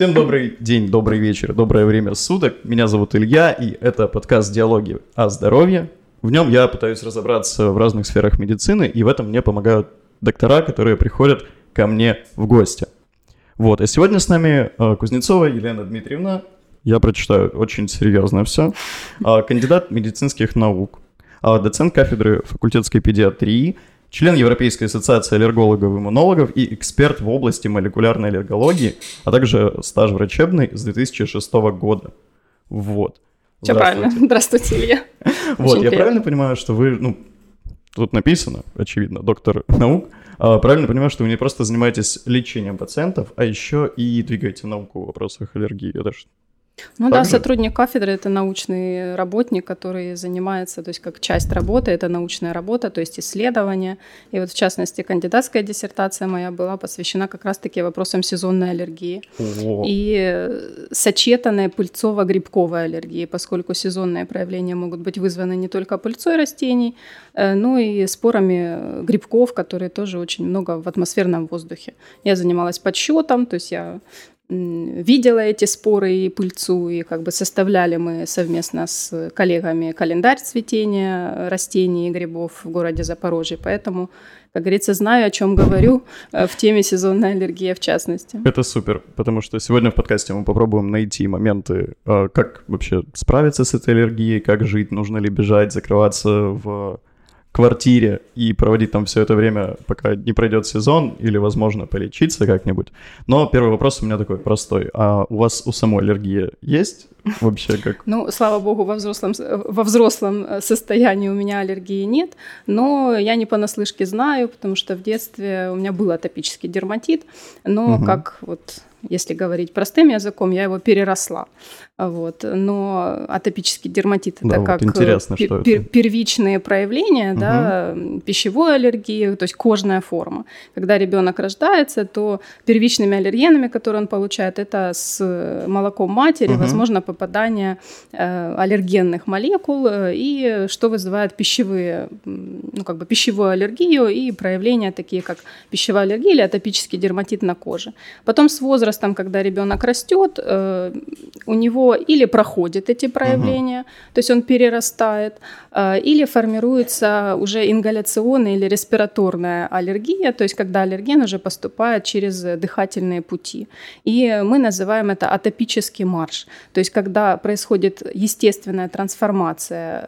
Всем добрый день, добрый вечер, доброе время суток. Меня зовут Илья, и это подкаст «Диалоги о здоровье». В нем я пытаюсь разобраться в разных сферах медицины, и в этом мне помогают доктора, которые приходят ко мне в гости. Вот, а сегодня с нами э, Кузнецова Елена Дмитриевна. Я прочитаю очень серьезно все. Э, кандидат медицинских наук, э, доцент кафедры факультетской педиатрии, член Европейской ассоциации аллергологов и иммунологов и эксперт в области молекулярной аллергологии, а также стаж врачебный с 2006 года. Вот. Все правильно. Здравствуйте, Илья. Вот, я правильно понимаю, что вы, ну, тут написано, очевидно, доктор наук, а, правильно понимаю, что вы не просто занимаетесь лечением пациентов, а еще и двигаете науку в вопросах аллергии. Это же ну так да, сотрудник кафедры это научный работник, который занимается, то есть как часть работы, это научная работа, то есть исследование. И вот в частности кандидатская диссертация моя была посвящена как раз-таки вопросам сезонной аллергии О. и сочетанной пыльцово-грибковой аллергии, поскольку сезонные проявления могут быть вызваны не только пыльцой растений, э, но и спорами грибков, которые тоже очень много в атмосферном воздухе. Я занималась подсчетом, то есть я видела эти споры и пыльцу, и как бы составляли мы совместно с коллегами календарь цветения растений и грибов в городе Запорожье. Поэтому, как говорится, знаю, о чем говорю э, в теме сезонной аллергии в частности. Это супер, потому что сегодня в подкасте мы попробуем найти моменты, э, как вообще справиться с этой аллергией, как жить, нужно ли бежать, закрываться в квартире и проводить там все это время, пока не пройдет сезон, или, возможно, полечиться как-нибудь. Но первый вопрос у меня такой простой. А у вас у самой аллергия есть вообще как? Ну, слава богу, во взрослом, во взрослом э, состоянии у меня аллергии нет, но я не понаслышке знаю, потому что в детстве у меня был атопический дерматит, но угу. как вот если говорить простым языком, я его переросла. Вот. Но атопический дерматит да, это вот как интересно, пер- что это. первичные проявления угу. да, пищевой аллергии, то есть кожная форма. Когда ребенок рождается, то первичными аллергенами, которые он получает, это с молоком матери, угу. возможно, попадание э, аллергенных молекул, э, и что вызывает пищевые, ну, как бы пищевую аллергию и проявления такие, как пищевая аллергия или атопический дерматит на коже. Потом с возрастом возрастом, когда ребенок растет, э, у него или проходят эти проявления, угу. то есть он перерастает, э, или формируется уже ингаляционная или респираторная аллергия, то есть когда аллерген уже поступает через дыхательные пути. И мы называем это атопический марш, то есть когда происходит естественная трансформация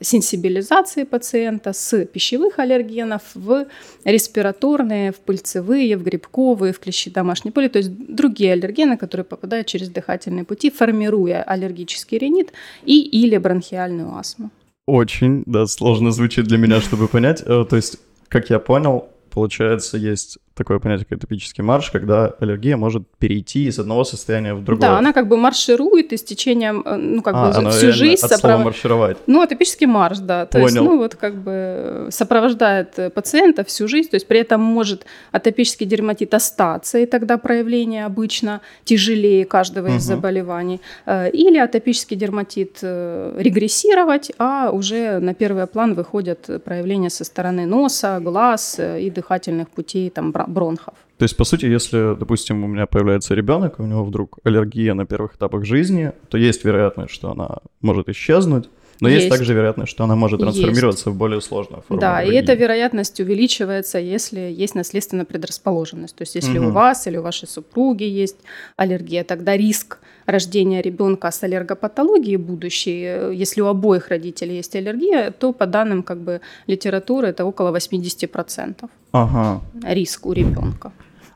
сенсибилизации пациента с пищевых аллергенов в респираторные, в пыльцевые, в грибковые, в клещи домашней пыли, то есть другие аллергены, которые попадают через дыхательные пути, формируя аллергический ринит и или бронхиальную астму. Очень, да, сложно звучит для меня, чтобы понять. Э, то есть, как я понял, получается, есть такое понятие, как атопический марш, когда аллергия может перейти из одного состояния в другое. Да, она как бы марширует и с течением, э, ну, как а, бы всю жизнь... Соправ... маршировать. Ну, атопический марш, да. То Понял. есть, ну, вот как бы сопровождает э, пациента всю жизнь, то есть при этом может атопический дерматит остаться, и тогда проявление обычно тяжелее каждого угу. из заболеваний. Э, или атопический дерматит регрессировать, а уже на первый план выходят проявления со стороны носа, глаз и дыхательных путей, там, бронхов. То есть, по сути, если, допустим, у меня появляется ребенок, у него вдруг аллергия на первых этапах жизни, то есть вероятность, что она может исчезнуть, но есть, есть также вероятность, что она может трансформироваться есть. в более сложную форму. Да, аллергии. и эта вероятность увеличивается, если есть наследственная предрасположенность. То есть, если угу. у вас или у вашей супруги есть аллергия, тогда риск рождения ребенка с аллергопатологией будущей, э, если у обоих родителей есть аллергия, то по данным как бы литературы это около 80%. Ага. Риск у ребенка.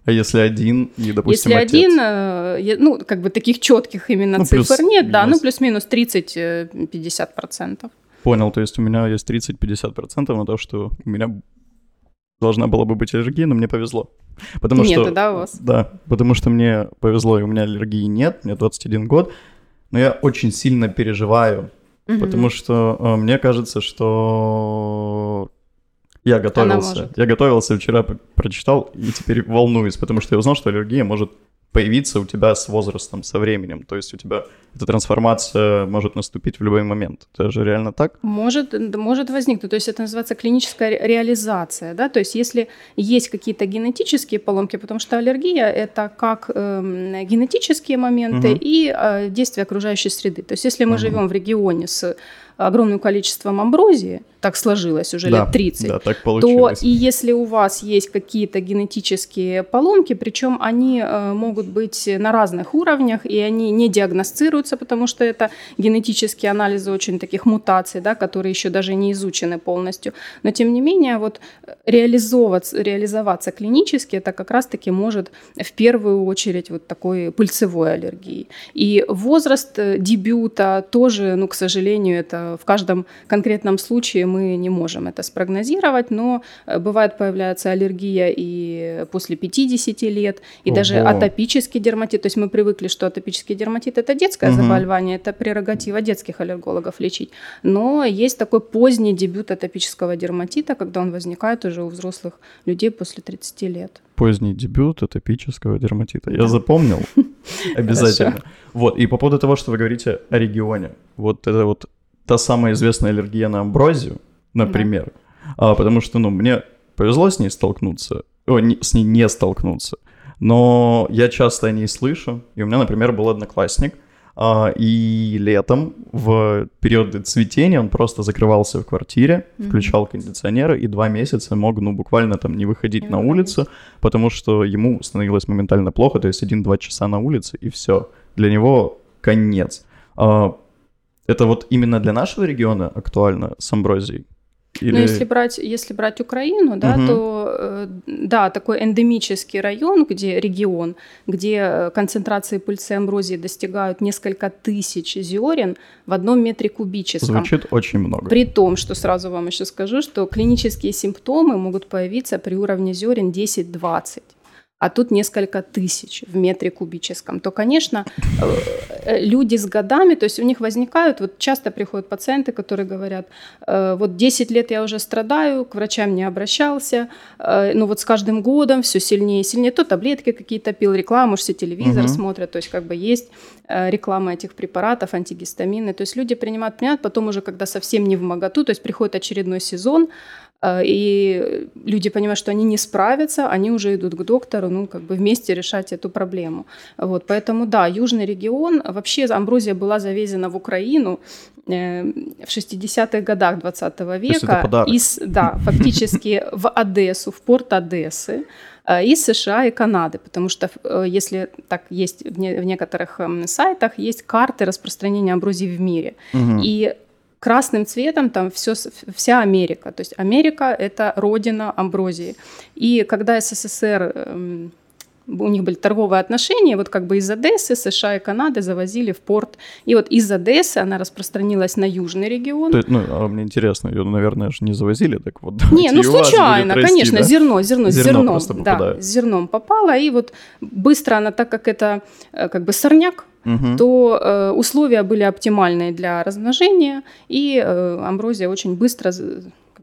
А если один и, допустим, Если отец? один, э, ну, как бы таких четких именно ну, цифр нет, да, ну, плюс-минус 30-50%. Э, Понял, то есть у меня есть 30-50% на то, что у меня должна была бы быть аллергия, но мне повезло. Потому нет, что, да, у вас? Да, потому что мне повезло, и у меня аллергии нет, мне 21 год, но я очень сильно переживаю, угу. потому что э, мне кажется, что я готовился. Я готовился, вчера прочитал и теперь волнуюсь, потому что я узнал, что аллергия может появиться у тебя с возрастом, со временем. То есть у тебя эта трансформация может наступить в любой момент. Это же реально так? Может, может возникнуть. То есть это называется клиническая реализация. Да? То есть если есть какие-то генетические поломки, потому что аллергия – это как э, генетические моменты угу. и э, действия окружающей среды. То есть если мы угу. живем в регионе с огромным количеством амброзии, так сложилось уже да, лет 30, да, так получилось. то и если у вас есть какие-то генетические поломки, причем они э, могут быть на разных уровнях, и они не диагностируются, потому что это генетические анализы очень таких мутаций, да, которые еще даже не изучены полностью. Но тем не менее, вот реализовываться, реализоваться клинически, это как раз-таки может в первую очередь вот такой пыльцевой аллергии. И возраст э, дебюта тоже, ну, к сожалению, это в каждом конкретном случае мы не можем это спрогнозировать, но э, бывает появляется аллергия и после 50 лет, и Ого. даже атопический дерматит. То есть мы привыкли, что атопический дерматит это детское угу. заболевание, это прерогатива детских аллергологов лечить. Но есть такой поздний дебют атопического дерматита, когда он возникает уже у взрослых людей после 30 лет поздний дебют атопического дерматита. Я запомнил обязательно. Вот, и по поводу того, что вы говорите о регионе. Вот это вот та самая известная аллергия на амброзию, например. Да. А, потому что, ну, мне повезло с ней столкнуться, о, не, с ней не столкнуться. Но я часто о ней слышу. И у меня, например, был одноклассник, а, и летом в периоды цветения он просто закрывался в квартире, mm-hmm. включал кондиционеры и два месяца мог, ну, буквально там не выходить mm-hmm. на улицу, потому что ему становилось моментально плохо, то есть один-два часа на улице и все. Для него конец. А, это вот именно для нашего региона актуально с амброзией? Или... Ну, если брать, если брать Украину, да, угу. то э, да, такой эндемический район, где регион, где концентрации пыльцы амброзии достигают несколько тысяч зерен в одном метре кубическом. Звучит очень много. При том, что сразу вам еще скажу, что клинические симптомы могут появиться при уровне зерен 10-20 а тут несколько тысяч в метре кубическом, то, конечно, э, люди с годами, то есть у них возникают, вот часто приходят пациенты, которые говорят, «Э, вот 10 лет я уже страдаю, к врачам не обращался, э, но вот с каждым годом все сильнее и сильнее, то таблетки какие-то пил, рекламу, все телевизор угу. смотрят, то есть как бы есть реклама этих препаратов, антигистамины, то есть люди принимают, принимают, потом уже, когда совсем не в моготу, то есть приходит очередной сезон, и люди понимают, что они не справятся, они уже идут к доктору, ну, как бы вместе решать эту проблему. Вот, поэтому, да, южный регион, вообще амброзия была завезена в Украину э, в 60-х годах 20 века. Из, да, фактически в Одессу, в порт Одессы э, из США и Канады, потому что э, если так есть в, некоторых эм, сайтах есть карты распространения амброзии в мире, угу. и красным цветом там все, вся Америка. То есть Америка – это родина амброзии. И когда СССР эм, у них были торговые отношения, вот как бы из Одессы США и Канады завозили в порт. И вот из Одессы она распространилась на южный регион. То, ну, а мне интересно, ее, наверное, же не завозили, так вот. Не, ну случайно, расти, конечно, да? зерно, зерно, зерно с зерном, да, с зерном попало, и вот быстро она, так как это э, как бы сорняк, угу. то э, условия были оптимальные для размножения, и э, амброзия очень быстро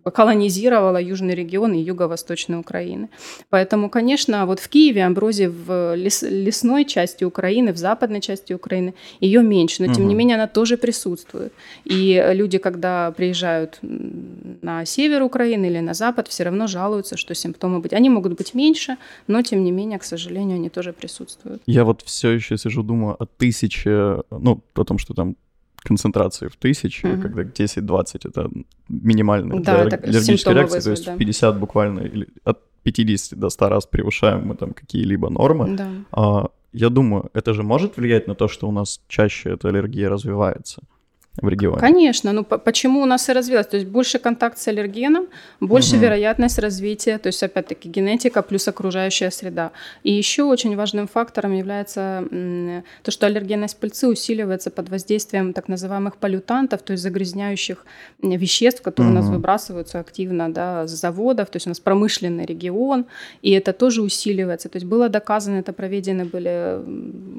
колонизировала южный регион и юго-восточной Украины. Поэтому, конечно, вот в Киеве амброзия в лес, лесной части Украины, в западной части Украины ее меньше, но тем угу. не менее она тоже присутствует. И люди, когда приезжают на север Украины или на запад, все равно жалуются, что симптомы быть. Они могут быть меньше, но тем не менее, к сожалению, они тоже присутствуют. Я вот все еще сижу, думаю о тысяче, ну, о том, что там концентрации в тысячи, угу. когда 10-20 это минимальная да, для аллергической реакции, вызвать, то есть да. 50 буквально или от 50 до 100 раз превышаем мы там какие-либо нормы. Да. А, я думаю, это же может влиять на то, что у нас чаще эта аллергия развивается в регионе. Конечно, ну почему у нас и развилось? То есть больше контакт с аллергеном, больше угу. вероятность развития, то есть опять-таки генетика плюс окружающая среда. И еще очень важным фактором является то, что аллергенность пыльцы усиливается под воздействием так называемых полютантов, то есть загрязняющих веществ, которые угу. у нас выбрасываются активно да, с заводов, то есть у нас промышленный регион, и это тоже усиливается. То есть было доказано, это проведены были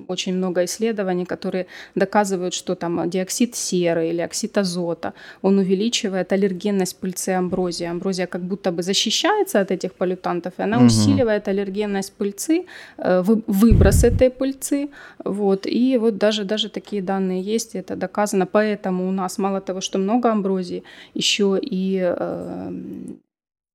очень много исследований, которые доказывают, что там диоксид серы, серы или оксид азота, он увеличивает аллергенность пыльцы амброзии. Амброзия как будто бы защищается от этих полютантов, и она угу. усиливает аллергенность пыльцы, э, выброс этой пыльцы. Вот. И вот даже, даже такие данные есть, это доказано. Поэтому у нас мало того, что много амброзии, еще и э,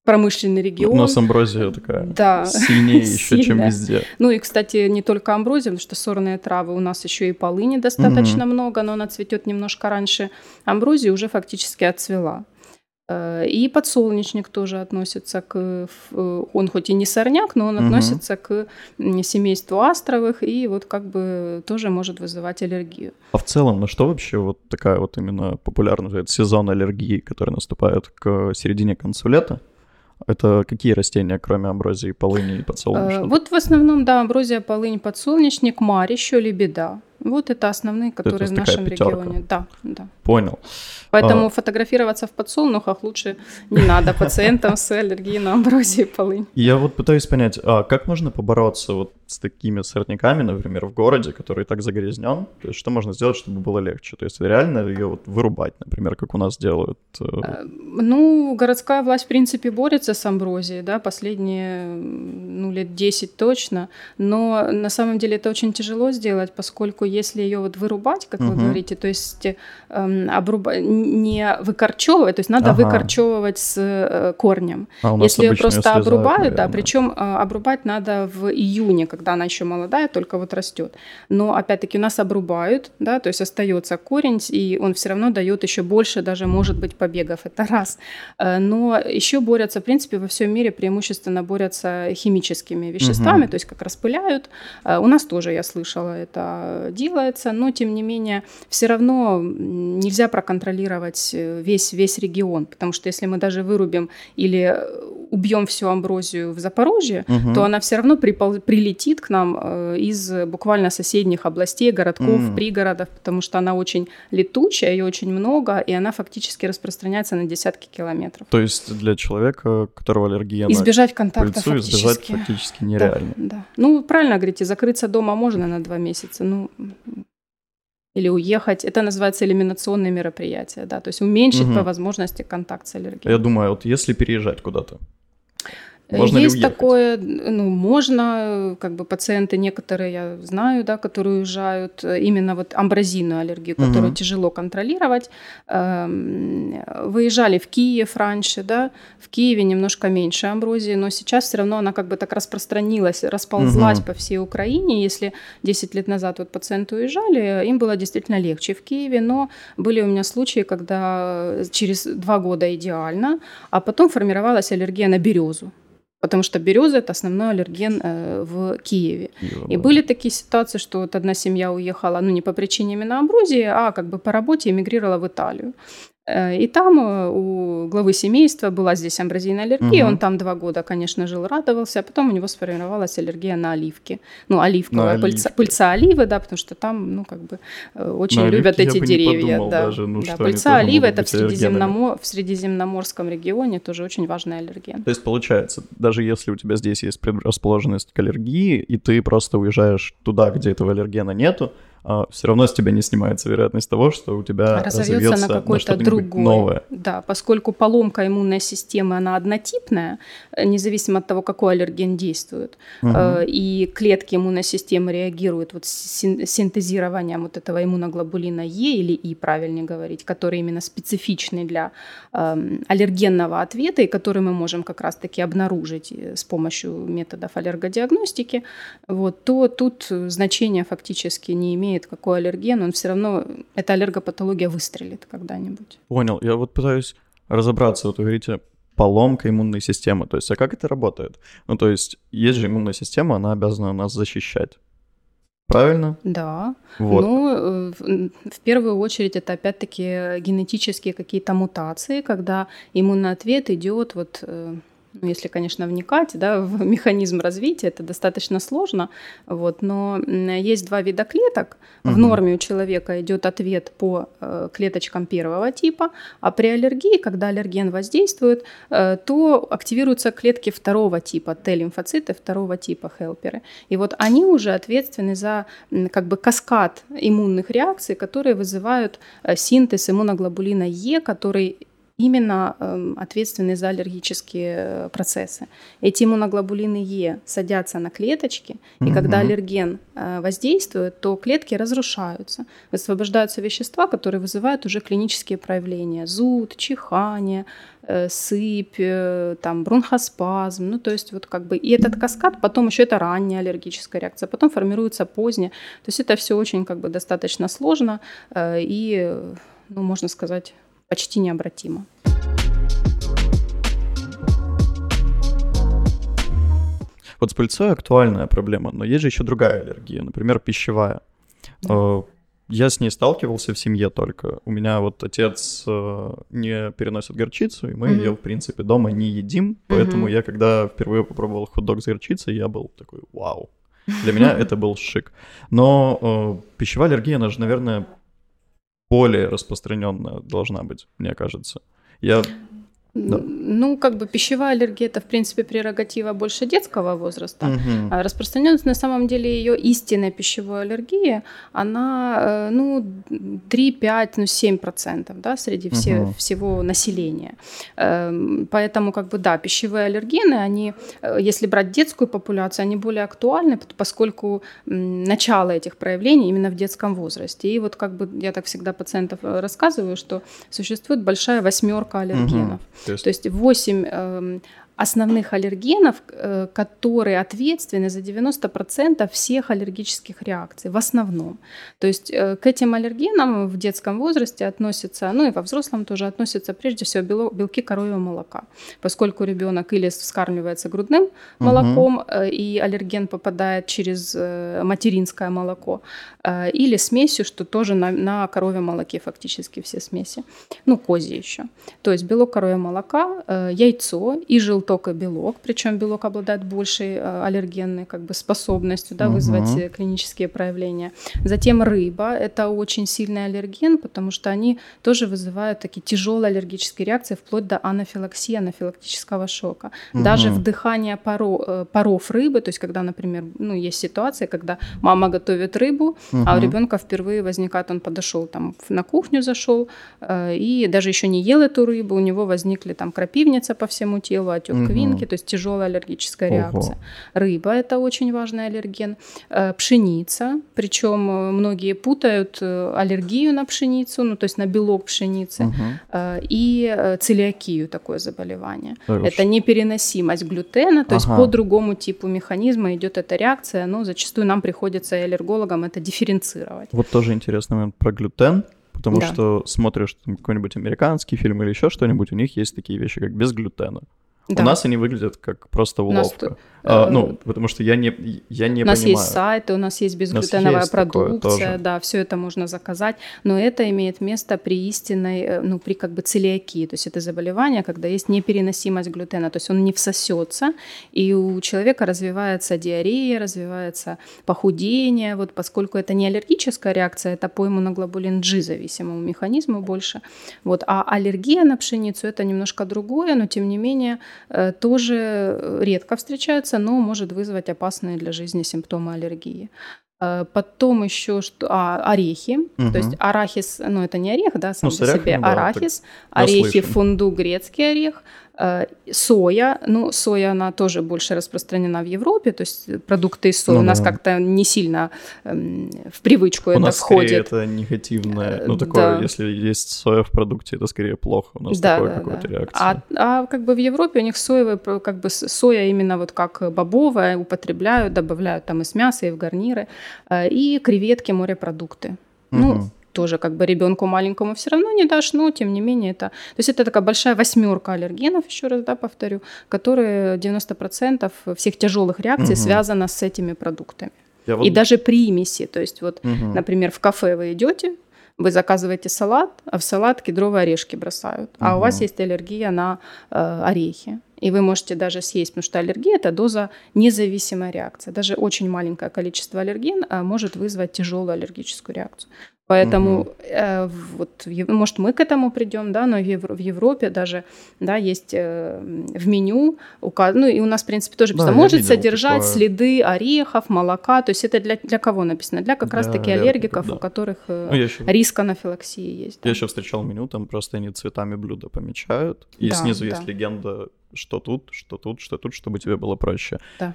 промышленный регион. У нас амброзия такая да, сильнее еще, чем везде. Ну и, кстати, не только амброзия, потому что сорные травы у нас еще и полыни достаточно угу. много, но она цветет немножко раньше. Амброзия уже фактически отцвела. Э, и подсолнечник тоже относится к... Э, он хоть и не сорняк, но он угу. относится к семейству астровых и вот как бы тоже может вызывать аллергию. А в целом, на что вообще вот такая вот именно популярная сезон аллергии, который наступает к середине концу лета? Это какие растения, кроме амброзии, полыни и подсолнечника? Э, вот в основном, да, амброзия, полынь, подсолнечник, марь, еще лебеда. Вот это основные, которые это в нашем пятерка. регионе. Да, да. Понял. Поэтому а... фотографироваться в подсолнухах лучше не надо пациентам с аллергией на амброзию и полынь. Я вот пытаюсь понять, а как можно побороться вот с такими сорняками, например, в городе, который так загрязнен? То есть что можно сделать, чтобы было легче? То есть реально ее вот вырубать, например, как у нас делают? Э, э, ну, городская власть, в принципе, борется с амброзией, да, последние, ну, лет 10 точно, но на самом деле это очень тяжело сделать, поскольку если ее вот вырубать, как угу. вы говорите, то есть эм, обруба... не выкорчевывать, то есть надо ага. выкорчевывать с э, корнем. А если ее просто обрубают, да, причем э, обрубать надо в июне, когда она еще молодая, только вот растет. Но опять-таки у нас обрубают, да, то есть остается корень, и он все равно дает еще больше, даже может быть побегов, это раз. Э, но еще борются, в принципе, во всем мире преимущественно борются химическими веществами, угу. то есть как распыляют. Э, у нас тоже, я слышала, это делается, но тем не менее все равно нельзя проконтролировать э, весь, весь регион, потому что если мы даже вырубим или убьем всю амброзию в Запорожье, угу. то она все равно припол- прилетит к нам э, из буквально соседних областей, городков, угу. пригородов, потому что она очень летучая, ее очень много, и она фактически распространяется на десятки километров. То есть для человека, которого аллергия избежать на контакта пыльцу, фактически. избежать фактически нереально. Да, да. Ну, правильно говорите, закрыться дома можно на два месяца, ну или уехать. Это называется элиминационные мероприятия, да, то есть уменьшить угу. по возможности контакт с аллергией. Я думаю, вот если переезжать куда-то, можно Есть такое, ну, можно, как бы пациенты некоторые, я знаю, да, которые уезжают, именно вот амбразийную аллергию, которую угу. тяжело контролировать. Эм, выезжали в Киев раньше, да, в Киеве немножко меньше амброзии, но сейчас все равно она как бы так распространилась, расползлась угу. по всей Украине. Если 10 лет назад вот пациенты уезжали, им было действительно легче в Киеве, но были у меня случаи, когда через два года идеально, а потом формировалась аллергия на березу потому что береза это основной аллерген э, в Киеве. Ё. И были такие ситуации, что вот одна семья уехала, ну не по причине именно амброзии, а как бы по работе эмигрировала в Италию. Э, и там э, у главы семейства была здесь амбразийная аллергия. Угу. Он там два года, конечно, жил, радовался. А потом у него сформировалась аллергия на оливки. Ну, оливковая, на пыльца, пыльца оливы, да, потому что там, ну, как бы э, очень на любят эти деревья. да, даже, ну, да пыльца оливы это в, Средиземномор... в Средиземноморском регионе тоже очень важный аллерген. То есть, получается, даже если у тебя здесь есть предрасположенность к аллергии, и ты просто уезжаешь туда, где этого аллергена нету, все равно с тебя не снимается вероятность того, что у тебя разовьется, разовьется на какое-то другое. Новое. Да, поскольку поломка иммунной системы, она однотипная, э, независимо от того, какой аллерген действует, угу. и клетки иммунной системы реагируют вот синтезированием вот этого иммуноглобулина Е или И, правильнее говорить, который именно специфичный для эм, аллергенного ответа и который мы можем как раз-таки обнаружить э, с помощью методов аллергодиагностики, вот, то тут значение фактически не имеет имеет какой аллерген, он все равно, эта аллергопатология выстрелит когда-нибудь. Понял. Я вот пытаюсь разобраться. Вот вы говорите, поломка иммунной системы. То есть, а как это работает? Ну, то есть, есть же иммунная система, она обязана нас защищать. Правильно? Да. Вот. Ну, в первую очередь это опять-таки генетические какие-то мутации, когда иммунный ответ идет вот э, ну, если, конечно, вникать да, в механизм развития, это достаточно сложно. Вот, но есть два вида клеток. Угу. В норме у человека идет ответ по э, клеточкам первого типа, а при аллергии, когда аллерген воздействует, э, то активируются клетки второго типа, Т-лимфоциты второго типа, хелперы. И вот они уже ответственны за как бы каскад иммунных реакций, которые вызывают э, синтез иммуноглобулина Е, который именно э, ответственны за аллергические э, процессы. Эти иммуноглобулины Е садятся на клеточки, и угу. когда аллерген э, воздействует, то клетки разрушаются, высвобождаются вещества, которые вызывают уже клинические проявления: зуд, чихание, э, сыпь, там бронхоспазм, ну то есть вот как бы и этот каскад, потом еще это ранняя аллергическая реакция, потом формируется поздняя, то есть это все очень как бы достаточно сложно и, ну можно сказать почти необратимо. Вот с пыльцой актуальная проблема, но есть же еще другая аллергия, например, пищевая. Да. Э, я с ней сталкивался в семье только. У меня вот отец э, не переносит горчицу, и мы mm-hmm. ее, в принципе, дома не едим. Поэтому mm-hmm. я, когда впервые попробовал хот-дог с горчицей, я был такой, вау. Для меня это был шик. Но э, пищевая аллергия, она же, наверное, более распространенная должна быть, мне кажется. Я да. Ну, как бы пищевая аллергия это, в принципе, прерогатива больше детского возраста. Угу. А распространенность на самом деле ее истинная пищевая аллергия, она э, ну, 3-5, ну 7% да, среди все, угу. всего населения. Эм, поэтому, как бы, да, пищевые аллергены, они, э, если брать детскую популяцию, они более актуальны, поскольку начало этих проявлений именно в детском возрасте. И вот как бы я так всегда пациентов э, рассказываю, что существует большая восьмерка аллергенов. Угу. То есть, То есть 8 э, основных аллергенов, э, которые ответственны за 90% всех аллергических реакций, в основном. То есть э, к этим аллергенам в детском возрасте относятся, ну и во взрослом тоже относятся прежде всего белки коровьего молока, поскольку ребенок или вскармливается грудным молоком, угу. и аллерген попадает через материнское молоко, или смесью, что тоже на, на коровьем молоке фактически все смеси, ну козье еще. То есть белок коровьего молока, яйцо и желток только белок, причем белок обладает большей э, аллергенной как бы, способностью да, угу. вызвать э, клинические проявления. Затем рыба – это очень сильный аллерген, потому что они тоже вызывают такие тяжелые аллергические реакции, вплоть до анафилаксии, анафилактического шока. Угу. Даже вдыхание паро, э, паров рыбы, то есть когда, например, ну, есть ситуация, когда мама готовит рыбу, угу. а у ребенка впервые возникает, он подошел там на кухню, зашел, и даже еще не ел эту рыбу, у него возникли там крапивница по всему телу, отек угу. квинки, то есть тяжелая аллергическая реакция. Рыба это очень важный аллерген. Э, пшеница, причем э, многие путают э, аллергию на пшеницу, ну то есть на белок пшеницы, угу. и целиакию такое заболевание. Это непереносимость глютена, то ага. есть по другому типу механизма идет эта реакция, но зачастую нам приходится аллергологам это дифференцировать. Вот тоже интересный момент про глютен потому да. что смотришь там, какой-нибудь американский фильм или еще что-нибудь, у них есть такие вещи, как без глютена. Да. У нас они выглядят как просто уловка. Нас, а, э, ну, потому что я не, я не У нас понимаю. есть сайты, у нас есть безглютеновая есть продукция, да, все это можно заказать, но это имеет место при истинной, э, ну, при как бы целиакии, то есть это заболевание, когда есть непереносимость глютена, то есть он не всосется, и у человека развивается диарея, развивается похудение, вот поскольку это не аллергическая реакция, это по иммуноглобулин G зависимому механизму больше, вот, а аллергия на пшеницу это немножко другое, но тем не менее тоже редко встречается, но может вызвать опасные для жизни симптомы аллергии. Э, потом еще что, а, орехи, угу. то есть арахис, ну это не орех, да, сам ну, по себе, да, арахис, орехи, фундук, грецкий орех, Э, соя, ну, соя, она тоже больше распространена в Европе, то есть продукты из сои ну, у нас да. как-то не сильно эм, в привычку у это нас входит. это негативное, ну, такое, да. если есть соя в продукте, это скорее плохо, у нас да, такое да, какое-то да. реакция. А, а как бы в Европе у них соевые, как бы соя именно вот как бобовая употребляют, добавляют там из мяса, и в гарниры, э, и креветки, морепродукты. Угу. Ну, тоже как бы ребенку маленькому все равно не дашь, но тем не менее это... То есть это такая большая восьмерка аллергенов, еще раз, да, повторю, которые 90% всех тяжелых реакций угу. связано с этими продуктами. Я вот... И даже примеси, то есть вот, угу. например, в кафе вы идете, вы заказываете салат, а в салат кедровые орешки бросают, а угу. у вас есть аллергия на э, орехи. И вы можете даже съесть, потому что аллергия – это доза независимая реакция. Даже очень маленькое количество аллергена может вызвать тяжелую аллергическую реакцию. Поэтому угу. э, вот, может, мы к этому придем, да, но в, Евро, в Европе даже, да, есть э, в меню, указ... ну и у нас, в принципе, тоже да, может содержать такое. следы орехов, молока, то есть это для, для кого написано? Для как раз-таки аллергиков, да. у которых э, ну, еще... риск анафилаксии есть. Да. Я еще встречал меню, там просто они цветами блюда помечают, и да, снизу да. есть легенда, что тут, что тут, что тут, чтобы тебе было проще. Да.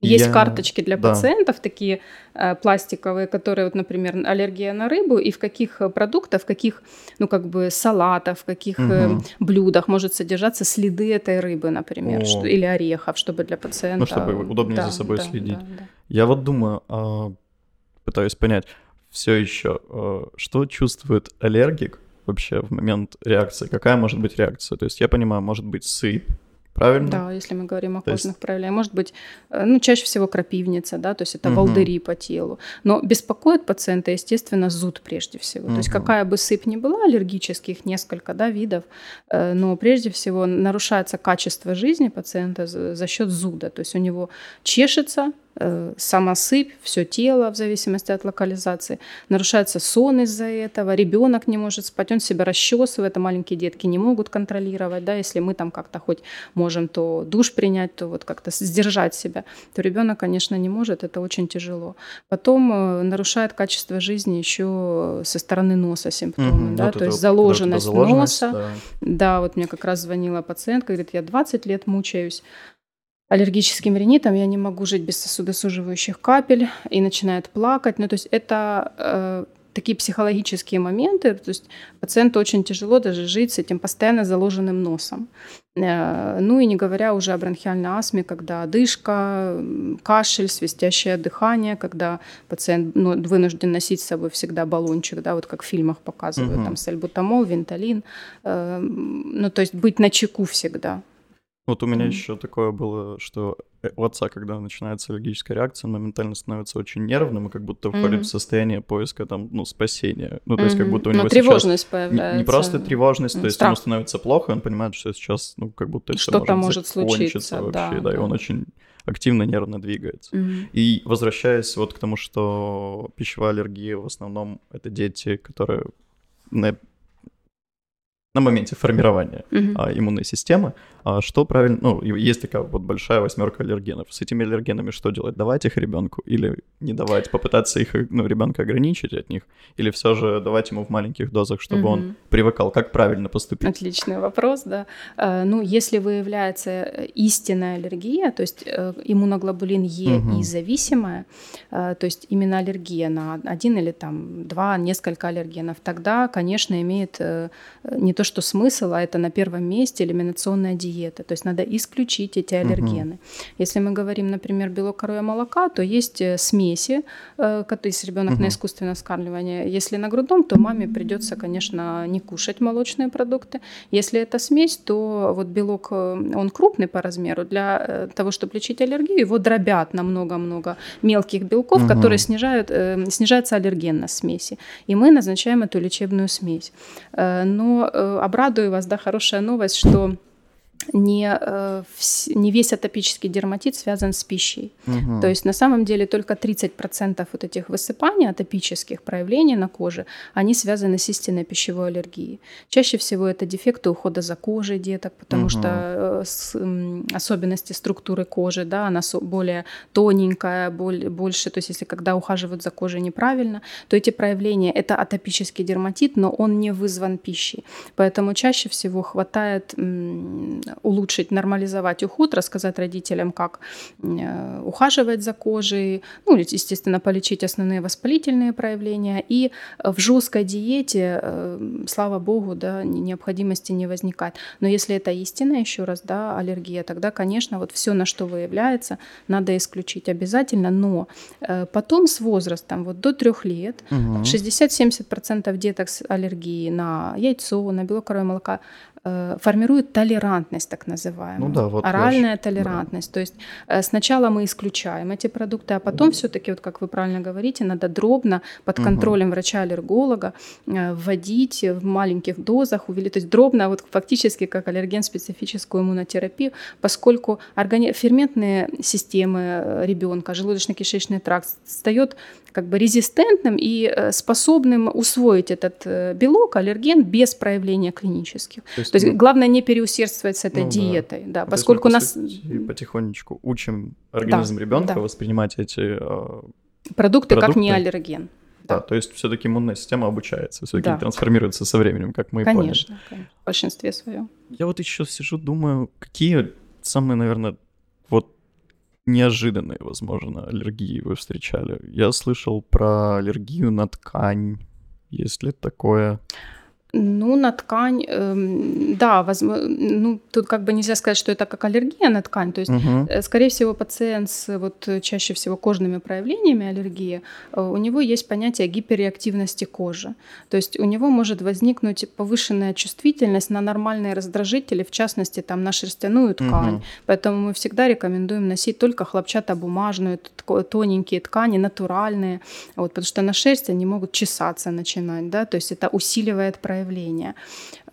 Есть я... карточки для да. пациентов, такие э, пластиковые, которые, вот, например, аллергия на рыбу, и в каких э, продуктах, в каких, ну, как бы, салатах, в каких угу. э, блюдах может содержаться следы этой рыбы, например, что, или орехов, чтобы для пациента... Ну, чтобы удобнее да, за собой да, следить. Да, да. Я вот думаю, э, пытаюсь понять, все еще, э, что чувствует аллергик вообще в момент реакции? Какая может быть реакция? То есть я понимаю, может быть сыпь, правильно? Да, если мы говорим о то кожных есть... проявлениях. Может быть, э, ну, чаще всего крапивница, да, то есть это угу. волдыри по телу. Но беспокоит пациента, естественно, зуд прежде всего. Угу. То есть какая бы сыпь ни была, аллергических несколько, да, видов, э, но прежде всего нарушается качество жизни пациента за счет зуда. То есть у него чешется, самосыпь, все тело в зависимости от локализации. Нарушается сон из-за этого, ребенок не может спать, он себя расчесывает, а маленькие детки не могут контролировать. Да? Если мы там как-то хоть можем то душ принять, то вот как-то сдержать себя, то ребенок, конечно, не может, это очень тяжело. Потом э, нарушает качество жизни еще со стороны носа симптомы, угу, да? вот то есть заложенность, заложенность носа. Да. да, вот мне как раз звонила пациентка, говорит, я 20 лет мучаюсь аллергическим ринитом, я не могу жить без сосудосуживающих капель и начинает плакать. Ну, то есть это э, такие психологические моменты, то есть пациенту очень тяжело даже жить с этим постоянно заложенным носом. Э, ну и не говоря уже о бронхиальной астме, когда одышка, кашель, свистящее дыхание, когда пациент ну, вынужден носить с собой всегда баллончик, да, вот как в фильмах показывают, угу. там сальбутамол, венталин, э, ну то есть быть на чеку всегда. Вот у меня mm. еще такое было, что э, у отца, когда начинается аллергическая реакция, он моментально становится очень нервным и как будто входит mm-hmm. в состояние поиска там, ну, спасения. Ну, то mm-hmm. есть как будто у него Но тревожность появляется. Не, не просто тревожность, то есть Страх. ему становится плохо, он понимает, что сейчас, ну, как будто это Что-то может, может случиться вообще, да, да, да, и он очень активно нервно двигается. Mm-hmm. И возвращаясь вот к тому, что пищевая аллергия в основном это дети, которые на на моменте формирования mm-hmm. а, иммунной системы, что правильно, ну, есть такая вот большая восьмерка аллергенов. С этими аллергенами что делать? Давать их ребенку или не давать? Попытаться их, ну, ребенка ограничить от них? Или все же давать ему в маленьких дозах, чтобы mm-hmm. он привыкал? Как правильно поступить? Отличный вопрос, да. А, ну, если выявляется э, истинная аллергия, то есть э, иммуноглобулин Е mm-hmm. и зависимая, э, то есть именно аллергия на один или там два, несколько аллергенов, тогда, конечно, имеет не то что смысл, а это на первом месте элиминационная диета диеты. То есть надо исключить эти аллергены. Угу. Если мы говорим, например, белок коровьего молока, то есть э, смеси, э, если ребенок угу. на искусственное вскармливание. Если на грудном, то маме придется, конечно, не кушать молочные продукты. Если это смесь, то вот белок, э, он крупный по размеру. Для того, чтобы лечить аллергию, его дробят на много-много мелких белков, угу. которые снижают, снижается аллергенность смеси. И мы назначаем эту лечебную смесь. Но обрадую вас, да, хорошая новость, что не, э, не весь атопический дерматит связан с пищей. Угу. То есть на самом деле только 30% вот этих высыпаний, атопических проявлений на коже, они связаны с истинной пищевой аллергией. Чаще всего это дефекты ухода за кожей деток, потому угу. что э, с, особенности структуры кожи, да, она более тоненькая, более, больше, то есть если когда ухаживают за кожей неправильно, то эти проявления – это атопический дерматит, но он не вызван пищей. Поэтому чаще всего хватает улучшить, нормализовать уход, рассказать родителям, как э, ухаживать за кожей, ну, естественно, полечить основные воспалительные проявления. И в жесткой диете, э, слава богу, да, необходимости не возникает. Но если это истина, еще раз, да, аллергия, тогда, конечно, вот все, на что выявляется, надо исключить обязательно. Но э, потом с возрастом, вот до трех лет, угу. 60-70% деток с аллергией на яйцо, на белок коровьего молока э, формирует толерантность, так называемую. Ну да, вот Оральная толерантность. Да. То есть э, сначала мы исключаем эти продукты, а потом все-таки, вот как вы правильно говорите, надо дробно под контролем угу. врача-аллерголога вводить в маленьких дозах, увеличить, то есть дробно, вот фактически как аллерген специфическую иммунотерапию, поскольку органи... ферментные системы ребенка, желудочно-кишечный тракт встает как бы резистентным и э, способным усвоить этот э, белок, аллерген без проявления клинических. То есть, То есть главное не переусердствовать с этой ну, диетой, да, да поскольку нас потихонечку учим организм да, ребенка да. воспринимать эти э, продукты, продукты как не аллерген. Да, да то есть все-таки иммунная система обучается, все-таки да. трансформируется со временем, как мы и поняли. Конечно, в большинстве своем. Я вот еще сижу, думаю, какие самые, наверное, вот неожиданные, возможно, аллергии вы встречали? Я слышал про аллергию на ткань. Есть ли такое? Ну, на ткань, э, да, возможно, ну, тут как бы нельзя сказать, что это как аллергия на ткань. То есть, угу. скорее всего, пациент с вот чаще всего кожными проявлениями аллергии, э, у него есть понятие гиперреактивности кожи. То есть у него может возникнуть повышенная чувствительность на нормальные раздражители, в частности, там, на шерстяную ткань. Угу. Поэтому мы всегда рекомендуем носить только хлопчатобумажную, тоненькие ткани, натуральные, вот, потому что на шерсть они могут чесаться начинать, да, то есть это усиливает проявление проявления.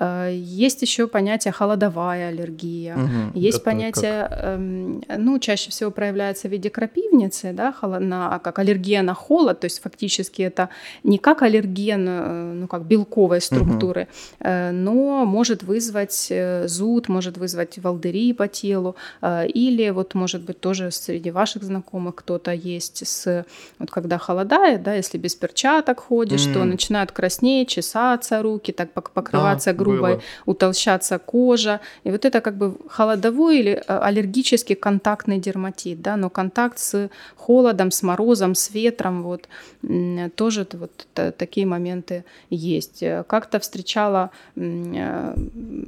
Э, есть еще понятие холодовая аллергия. Угу, есть понятие, как? Эм, ну, чаще всего проявляется в виде крапивницы, да, на, как аллергия на холод, то есть фактически это не как аллерген, э, ну, как белковой структуры, угу. но может вызвать зуд, может вызвать волдыри по телу, или вот, может быть, тоже среди ваших знакомых кто-то есть с, вот когда холодает, да, если без перчаток ходишь, mm. то начинают краснеть, чесаться руки, так покрываться а, грубой, было. утолщаться кожа. И вот это как бы холодовой или э, аллергический контактный дерматит, да, но контакт с холодом, с морозом, с ветром, вот тоже вот такие моменты есть. Как-то встречала, э,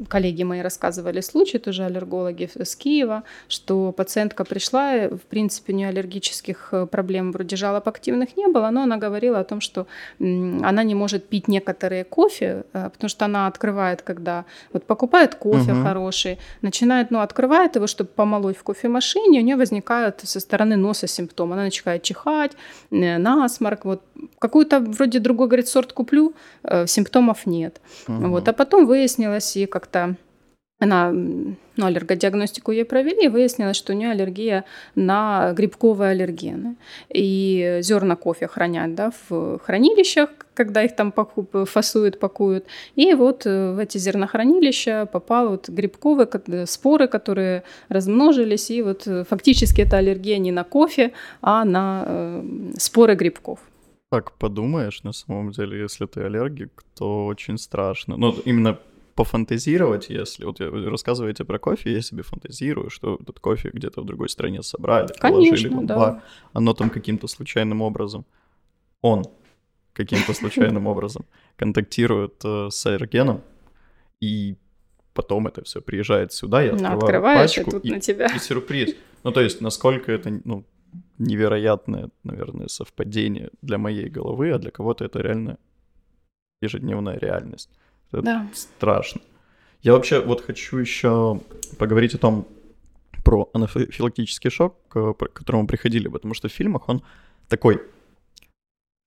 коллеги мои рассказывали случай, тоже аллергологи с Киева, что пациентка пришла, в принципе, не аллергических э, проблем вроде жалоб активных не было, но она говорила о том, что она не может пить некоторые кофе, потому что она открывает, когда вот покупает кофе угу. хороший, начинает, ну, открывает его, чтобы помолоть в кофемашине, у нее возникают со стороны носа симптомы. Она начинает чихать, э, насморк, вот какую-то вроде другой, говорит, сорт куплю, э, симптомов нет. Угу. Вот, а потом выяснилось и как-то она, ну, аллергодиагностику ей провели, и выяснилось, что у нее аллергия на грибковые аллергены. И зерна кофе хранят да, в хранилищах, когда их там фасуют, пакуют. И вот э, в эти зернохранилища попал вот грибковые споры, которые размножились, и вот э, фактически это аллергия не на кофе, а на э, споры грибков. Так подумаешь, на самом деле, если ты аллергик, то очень страшно. Ну, именно пофантазировать, если вот вы рассказываете про кофе, я себе фантазирую, что этот кофе где-то в другой стране собрали, Конечно, положили в да. бар, оно там каким-то случайным образом, он каким-то случайным образом контактирует э, с аллергеном, и потом это все приезжает сюда, я открываю пачку, и, на тебя. и сюрприз. Ну, то есть, насколько это, ну, невероятное, наверное, совпадение для моей головы, а для кого-то это реально ежедневная реальность. Это да. страшно. Я вообще вот хочу еще поговорить о том, про анафилактический шок, к которому приходили, потому что в фильмах он такой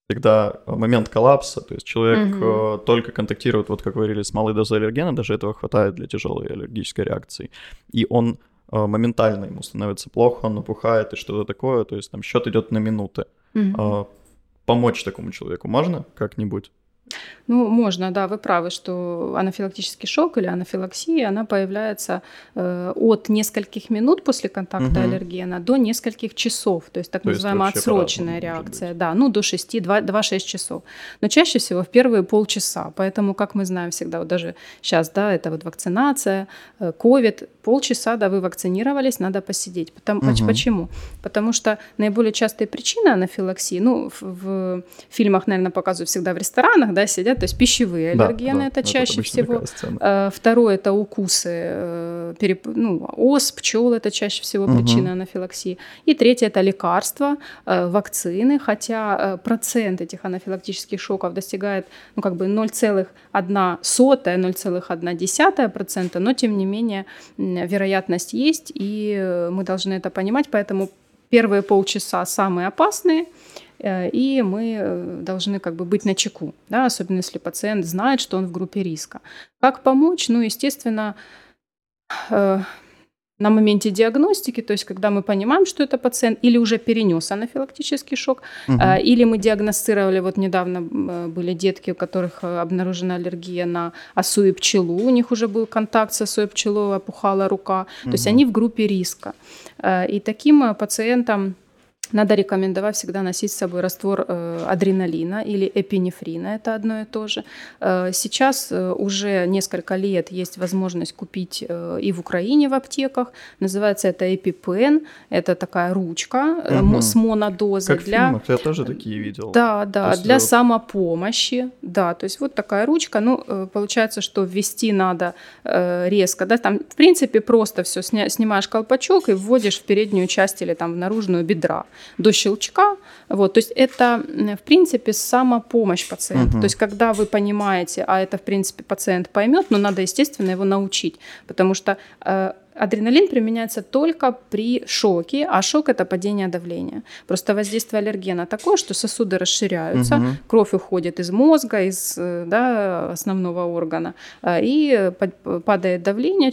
всегда момент коллапса, то есть человек угу. только контактирует, вот как говорили, с малой дозой аллергена, даже этого хватает для тяжелой аллергической реакции, и он э, моментально ему становится плохо, он напухает и что-то такое, то есть там счет идет на минуты. Угу. Помочь такому человеку можно как-нибудь? Ну, можно, да, вы правы, что анафилактический шок или анафилаксия, она появляется э, от нескольких минут после контакта угу. аллергена до нескольких часов, то есть так то называемая есть отсроченная реакция, да, ну до 6, 2-6 часов. Но чаще всего в первые полчаса, поэтому, как мы знаем всегда, вот даже сейчас, да, это вот вакцинация, COVID, э, полчаса, да, вы вакцинировались, надо посидеть. Потому, угу. Почему? Потому что наиболее частые причины анафилаксии, ну, в, в фильмах, наверное, показывают всегда в ресторанах, да, сидят, то есть пищевые аллергены да, это да, чаще это всего. Э, второе это укусы, э, переп... ну, ос, пчел это чаще всего угу. причина анафилаксии. И третье это лекарства, э, вакцины, хотя процент этих анафилактических шоков достигает, ну, как бы 0,1 сотая, 0,1%, но тем не менее вероятность есть, и мы должны это понимать, поэтому первые полчаса самые опасные, и мы э, должны как бы быть на чеку, да, особенно если пациент знает, что он в группе риска. Как помочь? Ну, естественно, э, на моменте диагностики, то есть когда мы понимаем, что это пациент или уже перенес анафилактический шок, угу. или мы диагностировали, вот недавно были детки, у которых обнаружена аллергия на осу и пчелу, у них уже был контакт с осой и пчелой, опухала рука, угу. то есть они в группе риска. И таким пациентам надо рекомендовать всегда носить с собой раствор э, адреналина или эпинефрина, это одно и то же. Э, сейчас э, уже несколько лет есть возможность купить и в Украине в аптеках. Называется это EpiPen, это такая ручка угу. с монодозой. Как для... в фильмах, я тоже такие видел. Да, да, есть, для самопомощи, да, то есть вот такая ручка, ну, получается, что ввести надо резко, да, там, в принципе, просто все, снимаешь колпачок и вводишь в переднюю часть или там в наружную бедра до щелчка. Вот, то есть это, в принципе, самопомощь пациента. Угу. То есть когда вы понимаете, а это, в принципе, пациент поймет, но надо, естественно, его научить. Потому что э, Адреналин применяется только при шоке, а шок это падение давления. Просто воздействие аллергена такое, что сосуды расширяются, угу. кровь уходит из мозга, из да, основного органа, а, и падает давление.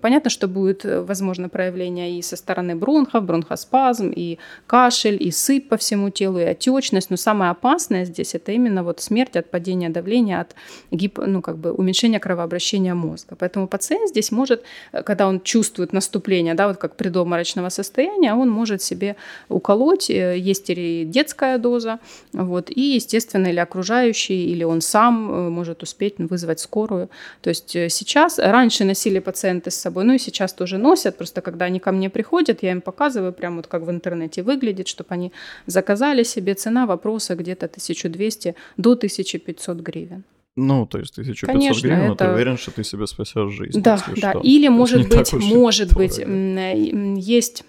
Понятно, что будет возможно проявление и со стороны бронхов, бронхоспазм, и кашель, и сыпь по всему телу, и отечность. Но самое опасное здесь это именно вот смерть от падения давления, от гип, ну, как бы уменьшения кровообращения мозга. Поэтому пациент здесь может, когда он чувствует чувствует наступление, да, вот как предобморочного состояния, он может себе уколоть, э, есть или детская доза, вот, и, естественно, или окружающий, или он сам э, может успеть вызвать скорую. То есть э, сейчас, раньше носили пациенты с собой, ну и сейчас тоже носят, просто когда они ко мне приходят, я им показываю прямо вот как в интернете выглядит, чтобы они заказали себе, цена вопроса где-то 1200 до 1500 гривен. Ну, то есть 1500 Конечно, гривен, это... ты уверен, что ты себе спасешь жизнь. Да, да. Что. Или, может быть, может быть, есть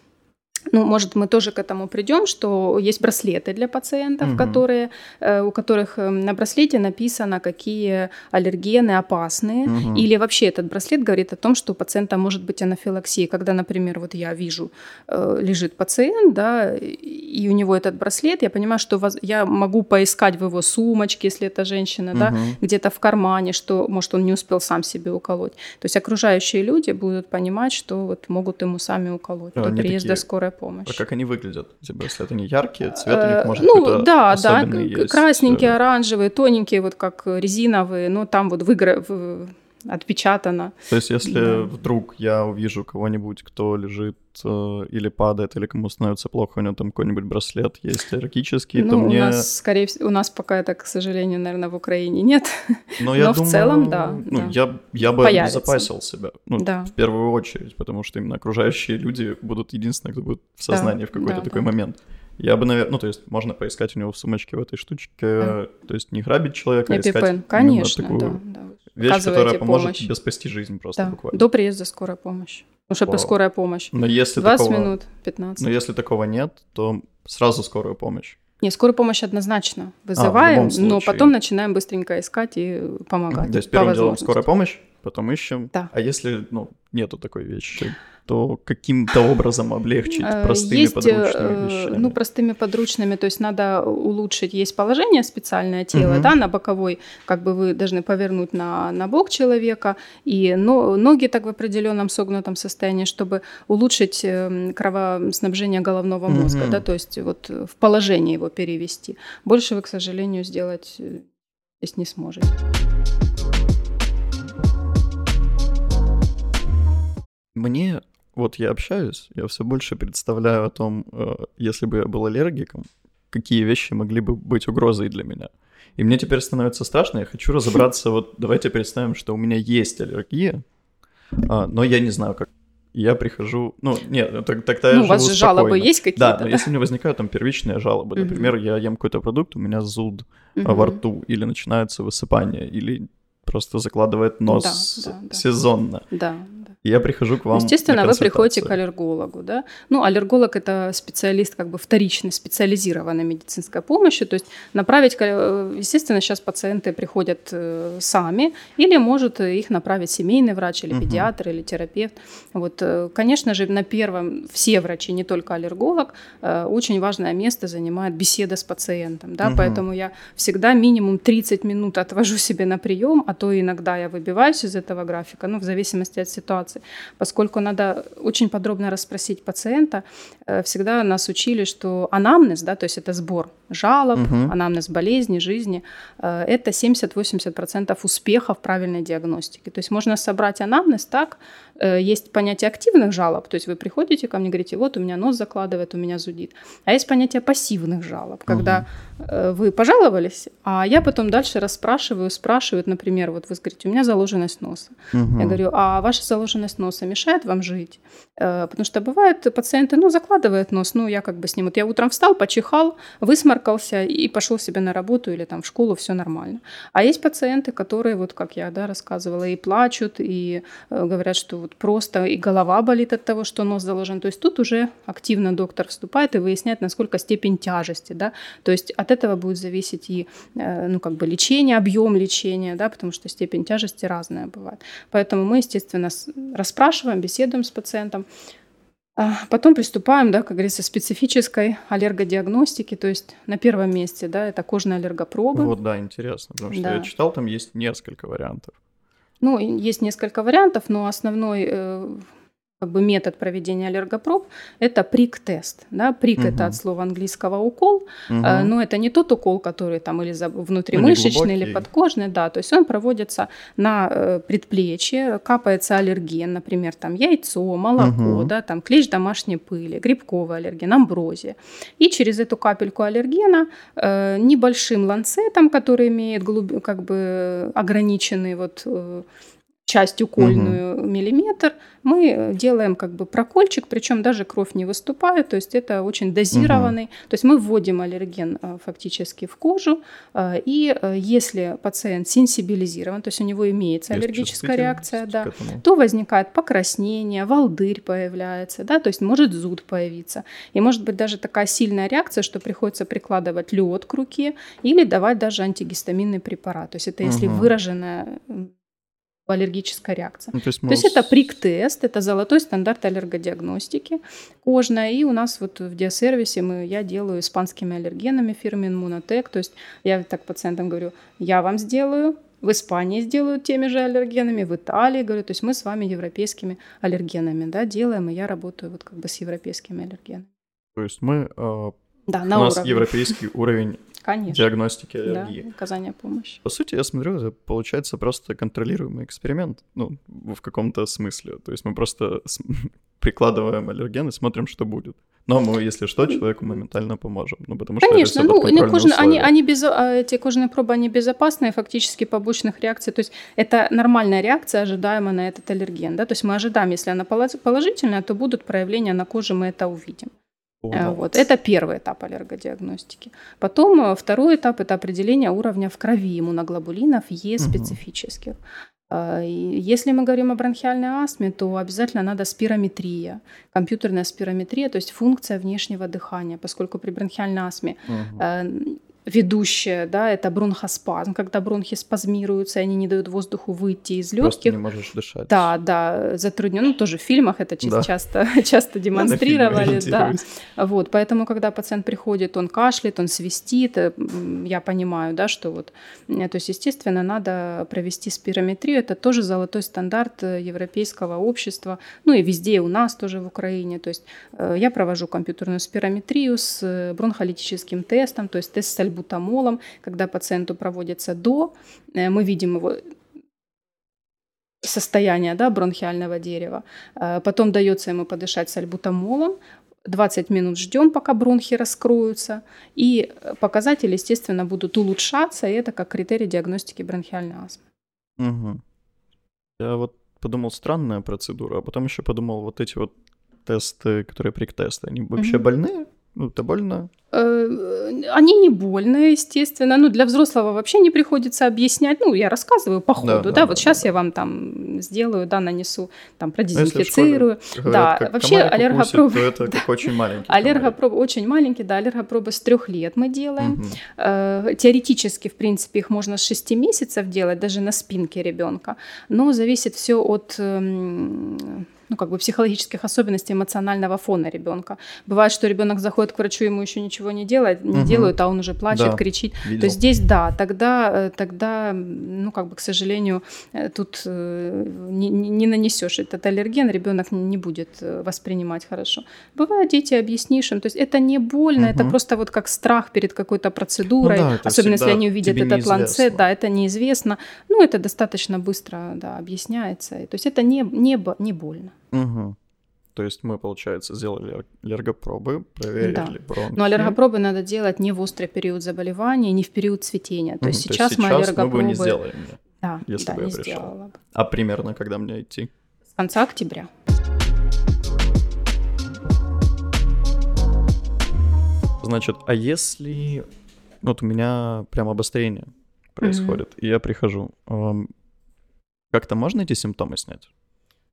ну, может, мы тоже к этому придем, что есть браслеты для пациентов, угу. которые, э, у которых э, на браслете написано, какие аллергены опасные. Угу. Или вообще этот браслет говорит о том, что у пациента может быть анафилаксия. Когда, например, вот я вижу, э, лежит пациент, да, и у него этот браслет, я понимаю, что я могу поискать в его сумочке, если это женщина, угу. да, где-то в кармане, что, может, он не успел сам себе уколоть. То есть окружающие люди будут понимать, что вот могут ему сами уколоть до приезда такие... скорой помощь. А как они выглядят? Эти браслеты, они яркие, цвет у них э, может Ну, да, да, есть. красненькие, э. оранжевые, тоненькие, вот как резиновые, но там вот выигра... отпечатано. То есть если да. вдруг я увижу кого-нибудь, кто лежит э, или падает, или кому становится плохо, у него там какой-нибудь браслет есть эротический, ну, то мне... у нас, скорее всего, у нас пока это, к сожалению, наверное, в Украине нет. Но, я Но думаю, в целом, да. Ну, да. Я, я бы Появится. обезопасил себя, ну, да. в первую очередь, потому что именно окружающие люди будут единственные, кто будет в сознании да, в какой-то да, такой да. момент. Я бы, наверное, ну, то есть можно поискать у него в сумочке в этой штучке, да. то есть не грабить человека, а искать Конечно, такую да, да. Вещь, которая поможет помощь. тебе спасти жизнь просто да. буквально. До приезда скорая помощь. Ну, чтобы скорая помощь. Но если 20 такого... минут, 15. Но если такого нет, то сразу скорую помощь. Не, скорую помощь однозначно вызываем, а, но потом начинаем быстренько искать и помогать. То есть первым делом скорая помощь, потом ищем. Да. А если ну, нету такой вещи? То каким-то образом облегчить э, простыми есть, подручными э, вещами? Ну, простыми подручными, то есть надо улучшить, есть положение специальное тела, угу. да, на боковой, как бы вы должны повернуть на, на бок человека, и но, ноги так в определенном согнутом состоянии, чтобы улучшить эм, кровоснабжение головного мозга, угу. да, то есть вот в положение его перевести. Больше вы, к сожалению, сделать э, здесь не сможете. Мне вот я общаюсь, я все больше представляю о том, э, если бы я был аллергиком, какие вещи могли бы быть угрозой для меня. И мне теперь становится страшно, я хочу разобраться, вот давайте представим, что у меня есть аллергия, а, но я не знаю, как я прихожу, ну, нет, ну, так, тогда я Ну, у вас же жалобы спокойно. есть какие-то, Да, да? но если у меня возникают там первичные жалобы, например, я ем какой-то продукт, у меня зуд а, во рту, или начинается высыпание, или просто закладывает нос Да, да, да. сезонно. Да, да. Я прихожу к вам Естественно, вы приходите к аллергологу, да. Ну, аллерголог это специалист как бы вторичной, специализированной медицинской помощи. То есть направить, э, естественно, сейчас пациенты приходят э, сами, или может их направить семейный врач, или педиатр, или терапевт. Вот, э, конечно же, на первом все врачи, не только аллерголог, очень важное место занимает беседа с пациентом, да, поэтому я всегда минимум 30 минут отвожу себе на прием, а то иногда я выбиваюсь из этого графика, ну, в зависимости от ситуации, поскольку надо очень подробно расспросить пациента. Э, Всегда нас учили, что анамнез, да, то есть это сбор жалоб, Мгм. анамнез болезни, жизни, э, это 70-80% успеха в правильной диагностике. То есть можно собрать анамнез так, есть понятие активных жалоб, то есть вы приходите ко мне, говорите, вот у меня нос закладывает, у меня зудит. А есть понятие пассивных жалоб, когда э, вы пожаловались, а я потом дальше расспрашиваю, спрашивают, например, вот вы говорите, у меня заложенность носа. Мгм. Я говорю, а ваша заложенность носа мешает вам жить? Э, Потому что бывают пациенты, ну, закладывают нос, ну, я как бы с ним, вот я утром встал, почихал, высморкался и пошел себе на работу или там в школу, все нормально. А есть пациенты, которые, вот как я, да, рассказывала, и плачут, и э, говорят, что вот просто и голова болит от того, что нос заложен. То есть тут уже активно доктор вступает и выясняет, насколько степень тяжести, да, то есть от этого будет зависеть и, э, ну, как бы лечение, объем лечения, да, потому что степень тяжести разная бывает. Поэтому мы, естественно, расспрашиваем, беседуем с пациентом. А Потом приступаем, да, как говорится, специфической аллергодиагностике, то есть на первом месте, да, это кожные аллергопробы. Вот, да, интересно, потому что Да. я читал, там есть несколько вариантов. Ну, есть несколько вариантов, но основной э, как бы метод проведения аллергопроб – это прик-тест. Да? Прик Мгм. это от слова английского укол, Мгм. э, но это не тот укол, который там или за- внутримышечный, или глубокий. подкожный, да, то есть он проводится на э, предплечье, капается аллерген, например, там яйцо, молоко, Мгм. да, там клещ домашней пыли, грибковый аллерген, амброзия. И через эту капельку аллергена э, небольшим ланцетом, который имеет глуб- как бы ограниченный вот э, часть укольную миллиметр, мы делаем как бы прокольчик, причем даже кровь не выступает, то есть это очень дозированный, то есть мы вводим аллерген э, фактически в кожу, э, и э, если пациент сенсибилизирован, то есть у него имеется Есть аллергическая реакция, да, то возникает покраснение, волдырь появляется, да, то есть может зуд появиться. И может быть даже такая сильная реакция, что приходится прикладывать лед к руке или давать даже антигистаминный препарат. То есть это если Мгм. выраженная аллергическая реакция. Ну, то есть, То есть это прик-тест, это золотой стандарт аллергодиагностики кожная. И у нас вот в диасервисе мы, я делаю испанскими аллергенами фирмы Immunotec. То есть я так пациентам говорю, я вам сделаю, в Испании сделают теми же аллергенами, в Италии, говорю, то есть мы с вами европейскими аллергенами да, делаем, и я работаю вот как бы с европейскими аллергенами. То есть мы... э, Да, у на нас уровне. европейский уровень Конечно. диагностики Да, аллергии. оказания помощи. По сути, я смотрю, это получается просто контролируемый эксперимент, ну, в каком-то смысле. То есть мы просто прикладываем аллерген и смотрим, что будет. Но мы, если что, человеку моментально поможем. Ну, потому что Конечно, это всё ну, подконтрольные кожные, они, они без, а, эти кожные пробы, они безопасные, фактически побочных реакций. То есть это нормальная реакция, ожидаемая на этот аллерген. Да? То есть мы ожидаем, если она поло- положительная, то будут проявления на коже, мы это увидим. Э. Вот. Это первый этап аллергодиагностики. Потом э, второй этап – это определение уровня в крови иммуноглобулинов Е специфических. И Если мы говорим о бронхиальной астме, то обязательно надо спирометрия, компьютерная спирометрия, то есть функция внешнего дыхания, поскольку при бронхиальной астме Мгм. Ведущая, да, это бронхоспазм, когда бронхи спазмируются, они не дают воздуху выйти из Просто легких. не можешь дышать. Да, да, затруднено. Ну, тоже в фильмах это Да. часто, часто демонстрировали, да. Вот, поэтому, когда пациент приходит, он кашляет, он свистит, э, я понимаю, да, что вот, э, то есть, естественно, надо провести спирометрию, это тоже золотой стандарт э, европейского общества, ну и везде у нас тоже в Украине, то есть я провожу компьютерную спирометрию с бронхолитическим тестом, то есть тест с альбутамолом, когда пациенту проводится до, э, мы видим его состояние да, бронхиального дерева. Э, Потом дается ему подышать с альбутамолом. 20 минут ждем, пока бронхи раскроются. И показатели, естественно, будут улучшаться. И это как критерий диагностики бронхиальной астмы. Мгм. Я вот подумал, странная процедура, а потом еще подумал, вот эти вот тесты, которые прик-тесты, они вообще угу. больные? Ну, это больно? Э, они не больные, естественно. Ну, для взрослого вообще не приходится объяснять. Ну, я рассказываю по ходу, да, да, да, да вот да, сейчас да. я вам там сделаю, да, нанесу, там, ну, продезинфицирую. Школе, да, как вообще аллергопробы... то это как очень маленький. Аллергопробы очень маленькие, да, аллергопробы с трех лет мы делаем. Угу. Теоретически, в принципе, их можно с 6 месяцев делать, даже на спинке ребенка. Но зависит все от эм, ну, как бы психологических особенностей эмоционального фона ребенка. Бывает, что ребенок заходит к врачу, ему еще ничего не делает, не угу. делают, а он уже плачет, да, кричит. Видел. То есть здесь да, тогда, э, тогда, ну, как бы, к сожалению, э, тут э, не, не нанесешь этот аллерген, ребенок не будет воспринимать хорошо. Бывают дети объяснишь им, то есть это не больно, угу. это просто вот как страх перед какой-то процедурой, ну, да, особенно если они увидят этот ланцет, да, это неизвестно. Ну, это достаточно быстро, да, объясняется. То есть это не, не, не больно. Угу. То есть мы, получается, сделали аллергопробы, проверили да. бронхи. Но аллергопробы надо делать не в острый период заболевания, не в период цветения. То, угу. есть, сейчас То есть сейчас мы аллергопробы... мы бы не сделали, да, если да, бы я не пришел. Сделала бы. А примерно когда мне идти? С конца октября. Значит, а если вот у меня прям обострение происходит, mm-hmm. и я прихожу, как-то можно эти симптомы снять?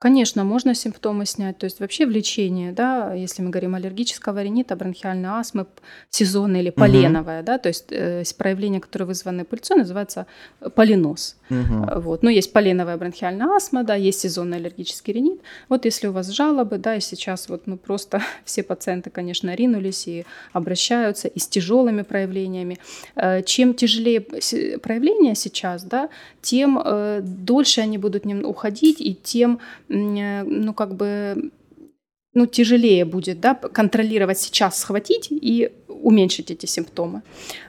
Конечно, можно симптомы снять. То есть вообще в лечении, да, если мы говорим аллергического ринита, бронхиальной астмы, сезонной или поленовая, угу. да, то есть э, проявления, которые вызваны пыльцой, называется полиноз. Угу. Вот. Ну, есть поленовая бронхиальная астма, да, есть сезонный аллергический ринит. Вот если у вас жалобы, да, и сейчас вот, ну, просто все пациенты, конечно, ринулись и обращаются и с тяжелыми проявлениями. Э, чем тяжелее проявления сейчас, да, тем э, дольше они будут уходить, и тем, э, ну, как бы ну, тяжелее будет да, контролировать сейчас, схватить и уменьшить эти симптомы.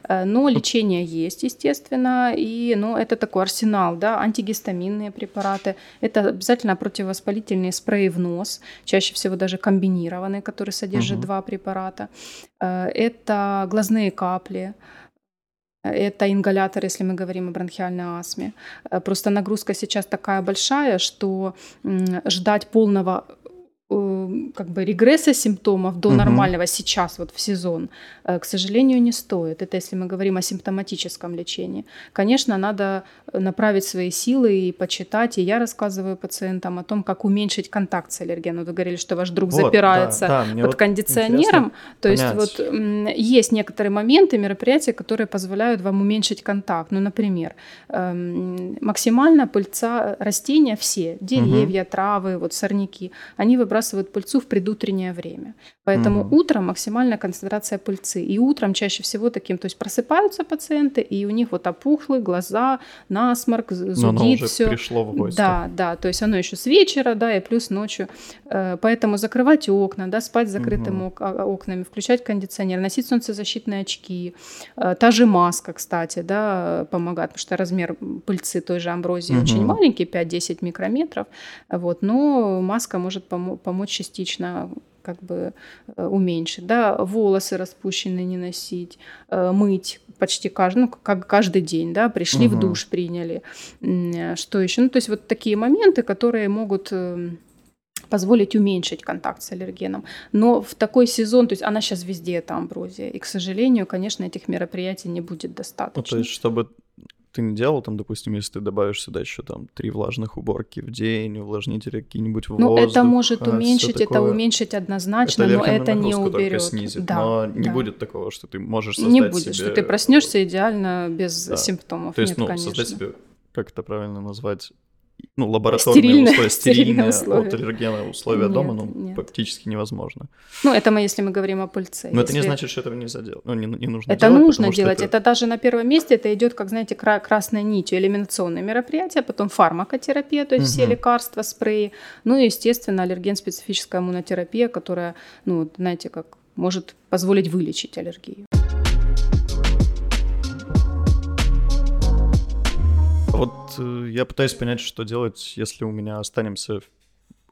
Э, но лечение есть, естественно, и ну, это такой арсенал, да, антигистаминные препараты, это обязательно противовоспалительные спреи в нос, чаще всего даже комбинированные, которые содержат угу. два препарата. Э, это глазные капли, это ингалятор, если мы говорим о бронхиальной астме. Э, просто нагрузка сейчас такая большая, что ждать полного как бы регресса симптомов до угу. нормального сейчас, вот в сезон, э, к сожалению, не стоит. Это если мы говорим о симптоматическом лечении. Конечно, надо направить свои силы и почитать. И я рассказываю пациентам о том, как уменьшить контакт с аллергеном. Вы говорили, что ваш друг вот, запирается да, да, под вот кондиционером. То есть понять. вот есть некоторые моменты, мероприятия, которые позволяют вам уменьшить контакт. Ну, например, эм, максимально пыльца растения все, деревья, угу. травы, вот сорняки, они выбрасывают выбрасывают пыльцу в предутреннее время. Поэтому угу. утром максимальная концентрация пыльцы. И утром чаще всего таким, то есть просыпаются пациенты, и у них вот опухлые глаза, насморк, зудит все. пришло в гости. Да, да, то есть оно еще с вечера, да, и плюс ночью. Э, поэтому закрывать окна, да, спать с закрытыми угу. окнами, включать кондиционер, носить солнцезащитные очки. Э, та же маска, кстати, да, помогает, потому что размер пыльцы той же амброзии угу. очень маленький, 5-10 микрометров, вот, но маска может помочь помочь частично как бы э, уменьшить, да, волосы распущенные не носить, э, мыть почти каждый, ну, как каждый день, да, пришли угу. в душ, приняли, что еще, ну, то есть вот такие моменты, которые могут позволить уменьшить контакт с аллергеном. Но в такой сезон, то есть она сейчас везде, эта амброзия, и, к сожалению, конечно, этих мероприятий не будет достаточно. Ну, то есть, чтобы ты не делал, там, допустим, если ты добавишь сюда еще там три влажных уборки в день, увлажнители какие-нибудь в Ну, это может а, уменьшить, это уменьшить однозначно, это но это не уберет. снизит, да, но не да. будет такого, что ты можешь создать Не будет, себе... что ты проснешься идеально без да. симптомов. То есть, Нет, ну, конечно. создать себе, как это правильно назвать, ну, лабораторные стерильные, условия, стерильные, условия. от аллергена условия нет, дома, ну, нет. практически невозможно. Ну, это мы, если мы говорим о пыльце. Но если... это не значит, что этого нельзя делать. Ну, не, не нужно это делать. нужно делать. Это... это даже на первом месте, это идет, как, знаете, красной нитью, элиминационные мероприятия, потом фармакотерапия, то есть угу. все лекарства, спреи, ну и, естественно, аллерген-специфическая иммунотерапия, которая, ну, знаете, как может позволить вылечить аллергию. Вот э, я пытаюсь понять, что делать, если у меня останемся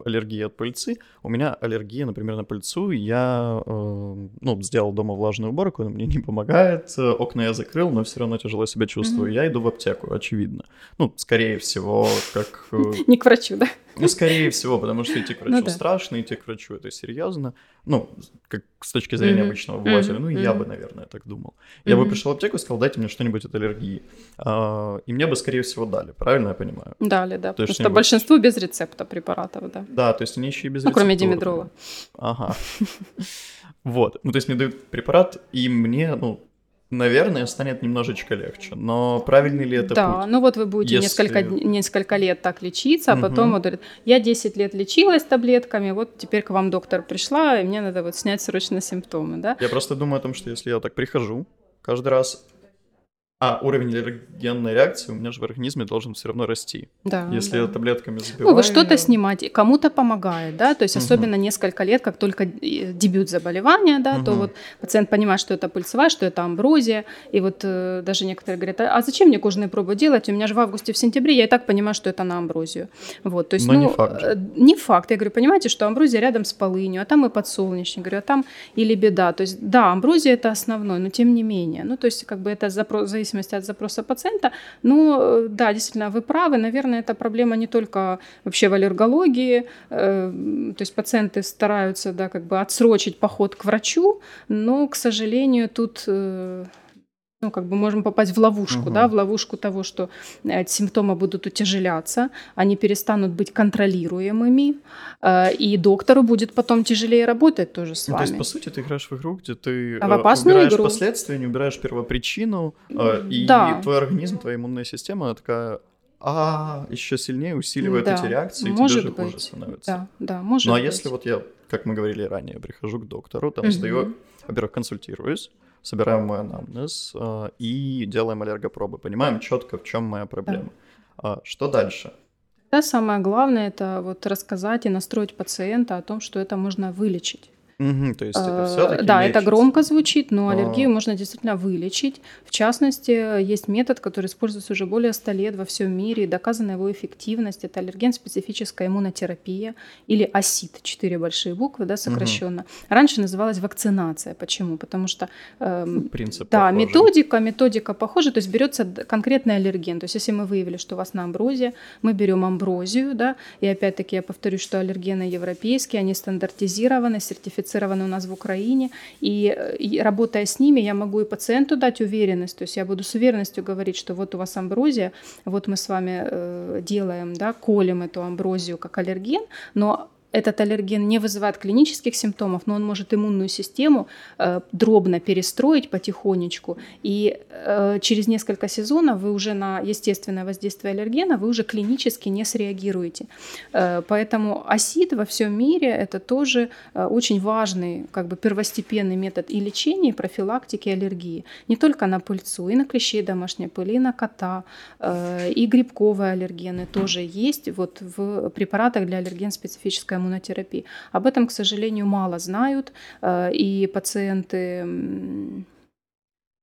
аллергия от пыльцы. У меня аллергия, например, на пыльцу. Я э, ну, сделал дома влажную уборку, она мне не помогает, окна я закрыл, но все равно тяжело себя чувствую. Mm-hmm. Я иду в аптеку, очевидно. Ну, скорее всего, как... Э, не к врачу, да? Ну, скорее всего, потому что идти к врачу ну, да. страшно, идти к врачу это серьезно. Ну, как с точки зрения mm-hmm. обычного обывателя, mm-hmm. ну, я бы, наверное, так думал. Я mm-hmm. бы пришел в аптеку и сказал, дайте мне что-нибудь от аллергии. А, и мне бы, скорее всего, дали, правильно я понимаю? Дали, да, то потому что большинство без рецепта препаратов, да. Да, то есть они еще и без ну, рецепта. кроме димедрола. Ага. Вот. Ну, то есть мне дают препарат, и мне, ну, наверное, станет немножечко легче. Но правильный ли это Да, путь? ну вот вы будете Если... несколько, несколько лет так лечиться, а угу. потом вот говорит, я 10 лет лечилась таблетками, вот теперь к вам доктор пришла, и мне надо вот снять срочно симптомы, да? Я просто думаю о том, что если я так прихожу каждый раз, а уровень аллергенной реакции у меня же в организме должен все равно расти. Да. Если да. таблетками забиваю... Ну, вы что-то снимать, кому-то помогает, да, то есть угу. особенно несколько лет, как только дебют заболевания, да, угу. то вот пациент понимает, что это пыльцевая, что это амброзия, и вот э, даже некоторые говорят, а зачем мне кожные пробы делать, у меня же в августе, в сентябре, я и так понимаю, что это на амброзию. Вот, то есть, Но ну, не факт. Э, не факт. Я говорю, понимаете, что амброзия рядом с полынью, а там и подсолнечник, говорю, а там или беда. То есть, да, амброзия это основной, но тем не менее. Ну, то есть, как бы это запрос, зависимости от запроса пациента. Но э, да, действительно, вы правы. Наверное, эта проблема не только вообще в аллергологии. Э, то есть пациенты стараются да, как бы отсрочить поход к врачу, но, к сожалению, тут э, ну, как бы можем попасть в ловушку, угу. да, в ловушку того, что э, симптомы будут утяжеляться, они перестанут быть контролируемыми, э, и доктору будет потом тяжелее работать тоже с ну, вами. То есть, по сути, ты играешь в игру, где ты а в э, убираешь игру. последствия, не убираешь первопричину, и да. твой организм, твоя иммунная система такая а еще сильнее усиливает да, эти реакции, может и тебе же быть. хуже становится. Да, да, может Ну а быть. если вот я, как мы говорили ранее, прихожу к доктору, там угу. сдаю, во-первых, консультируюсь, собираем мой анамнез э, и делаем аллергопробы, понимаем четко, в чем моя проблема. Да. А, что дальше? Да, самое главное это вот рассказать и настроить пациента о том, что это можно вылечить. Угу, то есть это все-таки Да, лечится. это громко звучит, но аллергию можно действительно вылечить. В частности, есть метод, который используется уже более 100 лет во всем мире, и доказана его эффективность. Это аллерген-специфическая иммунотерапия или АСИД, четыре большие буквы, да, сокращенно. Угу. Раньше называлась вакцинация. Почему? Потому что эм, Принцип да, похожий. методика, методика похожа, то есть берется конкретный аллерген. То есть если мы выявили, что у вас на амброзия, мы берем амброзию, да, и опять-таки я повторюсь, что аллергены европейские, они стандартизированы, сертифицированы сертифицированы у нас в Украине, и, и работая с ними, я могу и пациенту дать уверенность, то есть я буду с уверенностью говорить, что вот у вас амброзия, вот мы с вами э, делаем, да, колем эту амброзию как аллерген, но этот аллерген не вызывает клинических симптомов, но он может иммунную систему э, дробно перестроить потихонечку, и э, через несколько сезонов вы уже на естественное воздействие аллергена вы уже клинически не среагируете. Э, поэтому АСИД во всем мире это тоже э, очень важный как бы первостепенный метод и лечения, и профилактики аллергии. Не только на пыльцу, и на клещей домашней пыли, и на кота, э, и грибковые аллергены тоже есть вот в препаратах для аллерген специфической иммунотерапии. Об этом, к сожалению, мало знают, э, и пациенты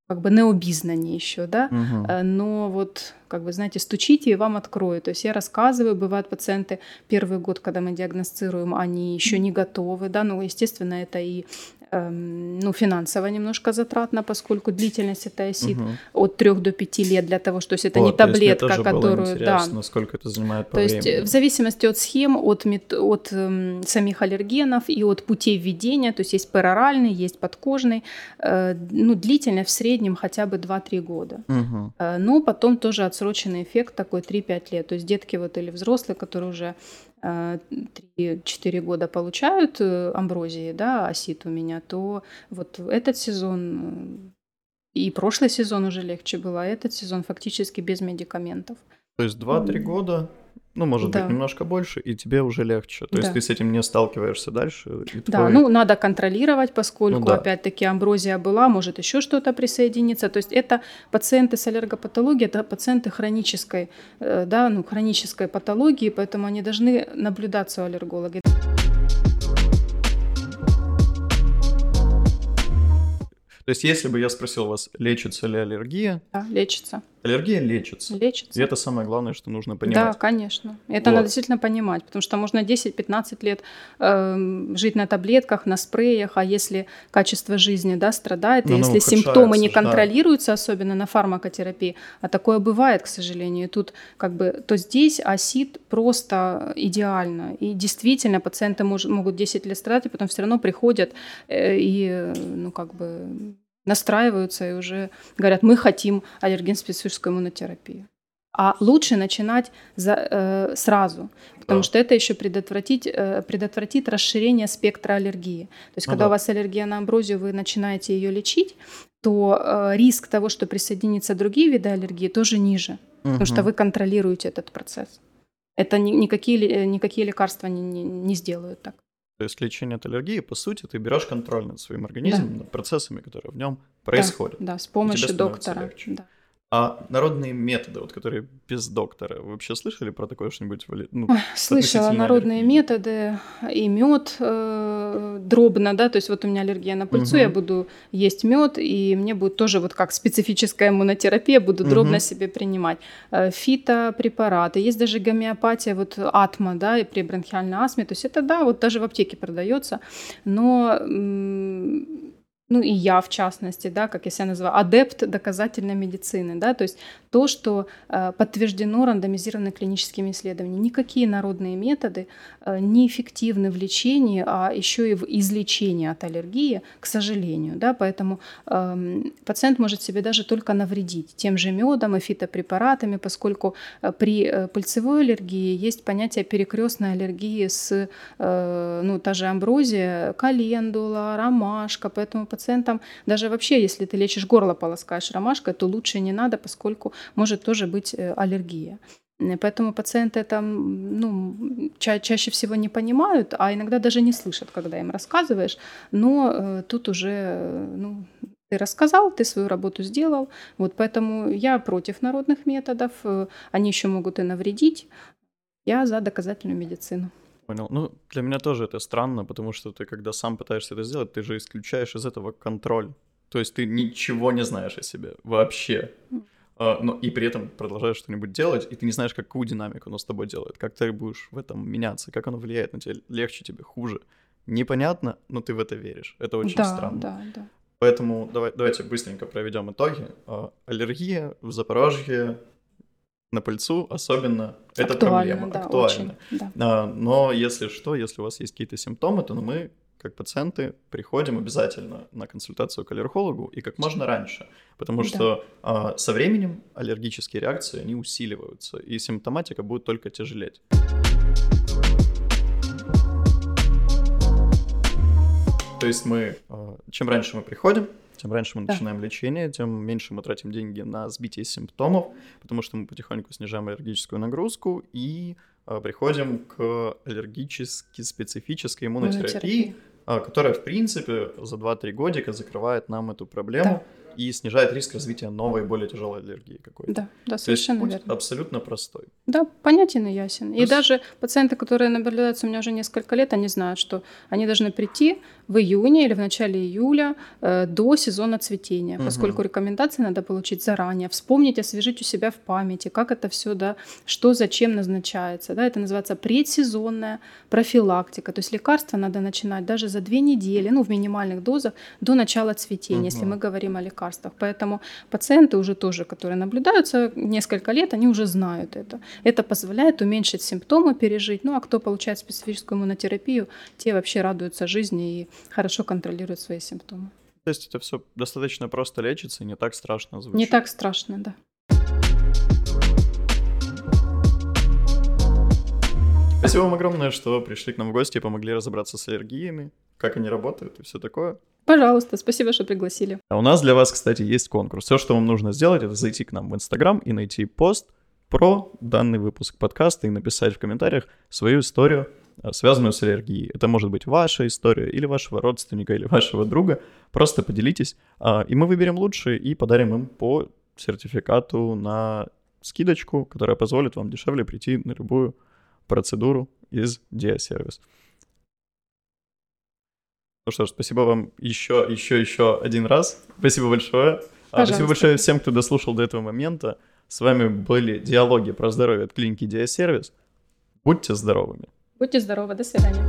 как бы необизнанні еще, да, угу. но вот, как бы, знаете, стучите, и вам откроют. То есть я рассказываю, бывают пациенты первый год, когда мы диагностируем, они еще не готовы, да, ну, естественно, это и ну, финансово немножко затратно, поскольку длительность это осит угу. от 3 до 5 лет для того, что есть это вот, не таблетка, то есть которую... да. насколько это занимает по То времени. есть в зависимости от схем, от, от эм, самих аллергенов и от путей введения, то есть есть пероральный, есть подкожный, э, ну, длительность в среднем хотя бы 2-3 года. Угу. Э, но потом тоже отсроченный эффект такой 3-5 лет. То есть детки вот или взрослые, которые уже 3-4 года получают э, амброзии, да, осит у меня, то вот этот сезон э, и прошлый сезон уже легче было, а этот сезон фактически без медикаментов. То есть 2-3 года ну, может да. быть, немножко больше, и тебе уже легче. То да. есть ты с этим не сталкиваешься дальше. И да, твой... ну надо контролировать, поскольку, ну, да. опять-таки, амброзия была, может еще что-то присоединиться. То есть это пациенты с аллергопатологией, это пациенты хронической, э, да, ну, хронической патологии, поэтому они должны наблюдаться у аллерголога. То есть, если бы я спросил вас, лечится ли аллергия? Да, лечится. Аллергия лечится. Лечится. И это самое главное, что нужно понимать. Да, конечно. Это Вот. надо действительно понимать, потому что можно 10-15 лет эм, жить на таблетках, на спреях, а если качество жизни да, страдает, и Ну, ну, если симптомы не ухудшается, да. контролируются, особенно на фармакотерапии, а такое бывает, к сожалению, и тут как бы, то здесь осид просто идеально. И действительно пациенты мож- могут 10 лет страдать, и потом все равно приходят э, и, э, ну, как бы настраиваются и уже говорят, мы хотим аллерген-специфическую иммунотерапию. А лучше начинать за, э, сразу, потому Да. что это еще предотвратить, э, предотвратит расширение спектра аллергии. То есть, Ну когда да. у вас аллергия на амброзию, вы начинаете ее лечить, то э, риск того, что присоединятся другие виды аллергии, тоже ниже, потому что вы контролируете этот процесс. Это ни- никакие, никакие лекарства не, не, не сделают так. То есть лечение от аллергии, по сути, ты берешь контроль над своим организмом, над процессами, которые в нем происходят. Да, да, с помощью доктора. Да. А народные методы, вот которые без доктора, вы вообще слышали про такое что-нибудь? Ну, Слышала народные аллергии? методы и мед э, дробно, да, то есть вот у меня аллергия на пыльцу, Мгм. я буду есть мед, и мне будет тоже вот как специфическая иммунотерапия, буду дробно Мгм. себе принимать. Э, Фитопрепараты, есть даже гомеопатия, вот атма, да, и при бронхиальной астме, то есть это, да, вот даже в аптеке продается, но ну и я в частности, да, как я себя называю, адепт доказательной медицины, да, то есть то, что э, подтверждено рандомизированными клиническими исследованиями. Никакие народные методы э, не эффективны в лечении, а еще и в излечении от аллергии, к сожалению, да, поэтому эм, пациент может себе даже только навредить тем же медом и фитопрепаратами, поскольку э, при пыльцевой аллергии есть понятие перекрестной аллергии с, ну, та же амброзия, календула, ромашка, поэтому пациентам даже вообще, если ты лечишь горло, полоскаешь ромашкой, то лучше не надо, поскольку может тоже быть э, аллергия. Поэтому пациенты это ну, ча- чаще всего не понимают, а иногда даже не слышат, когда им рассказываешь. Но э, тут уже э, ну, ты рассказал, ты свою работу сделал. Вот поэтому я против народных методов. э, Они еще могут и навредить. Я за доказательную медицину. Понял. Ну, для меня тоже это странно, потому что ты, когда сам пытаешься это сделать, ты же исключаешь из этого контроль. То есть ты ничего не знаешь о себе вообще. А, но и при этом продолжаешь что-нибудь делать, и ты не знаешь, какую динамику оно с тобой делает, как ты будешь в этом меняться, как оно влияет на тебя, легче тебе, хуже. Непонятно, но ты в это веришь. Это очень да, странно. да, да. Поэтому давай, давайте быстренько проведем итоги. А, Аллергия в Запорожье на пыльцу особенно это Актуально, проблема, да, актуально. очень. Да. А, Но если что, если у вас есть какие-то симптомы, то мы, как пациенты, приходим обязательно на консультацию к аллергологу и как можно раньше, потому Да. что а, со временем аллергические реакции, они усиливаются, и симптоматика будет только тяжелеть. То есть мы, а, чем раньше мы приходим, тем раньше мы Да. начинаем лечение, тем меньше мы тратим деньги на сбитие симптомов, потому что мы потихоньку снижаем аллергическую нагрузку и а, приходим к аллергически специфической иммунотерапии, Иммунотерапия. А, которая, в принципе, за 2-3 годика закрывает нам эту проблему и снижает риск развития новой, более тяжелой аллергии какой-то. Да, да, То есть совершенно верно. абсолютно простой. Да, понятен и ясен. И есть- даже пациенты, которые наблюдаются у меня уже несколько лет, они знают, что они должны прийти в июне или в начале июля э, до сезона цветения, Мгм. поскольку рекомендации надо получить заранее, вспомнить, освежить у себя в памяти, как это все, да, что зачем назначается. Да, это называется предсезонная профилактика. То есть лекарства надо начинать даже за две недели, ну, в минимальных дозах, до начала цветения, если Мгм. мы говорим о лекарствах. Поэтому пациенты уже тоже, которые наблюдаются несколько лет, они уже знают это. Это позволяет уменьшить симптомы, пережить. Ну, а кто получает специфическую иммунотерапию, те вообще радуются жизни и хорошо контролируют свои симптомы. То есть это все достаточно просто лечится и не так страшно звучит. Не так страшно, да. Спасибо вам огромное, что пришли к нам в гости и помогли разобраться с аллергиями, как они работают и все такое. Пожалуйста, спасибо, что пригласили. А у нас для вас, кстати, есть конкурс. Все, что вам нужно сделать, это зайти к нам в Инстаграм и найти пост про данный выпуск подкаста и написать в комментариях свою историю, а, связанную с аллергией. Это может быть ваша история или вашего родственника, или вашего друга. Просто поделитесь, а, и мы выберем лучшие и подарим им по сертификату на скидочку, которая позволит вам дешевле прийти на любую процедуру из Диасервис. Ну что ж, спасибо вам еще, еще, еще один раз. Спасибо большое. А, Пожалуйста. Спасибо большое всем, кто дослушал до этого момента. С вами были диалоги про здоровье от клиники Диасервис. Будьте здоровыми. Будьте здоровы, до свидания.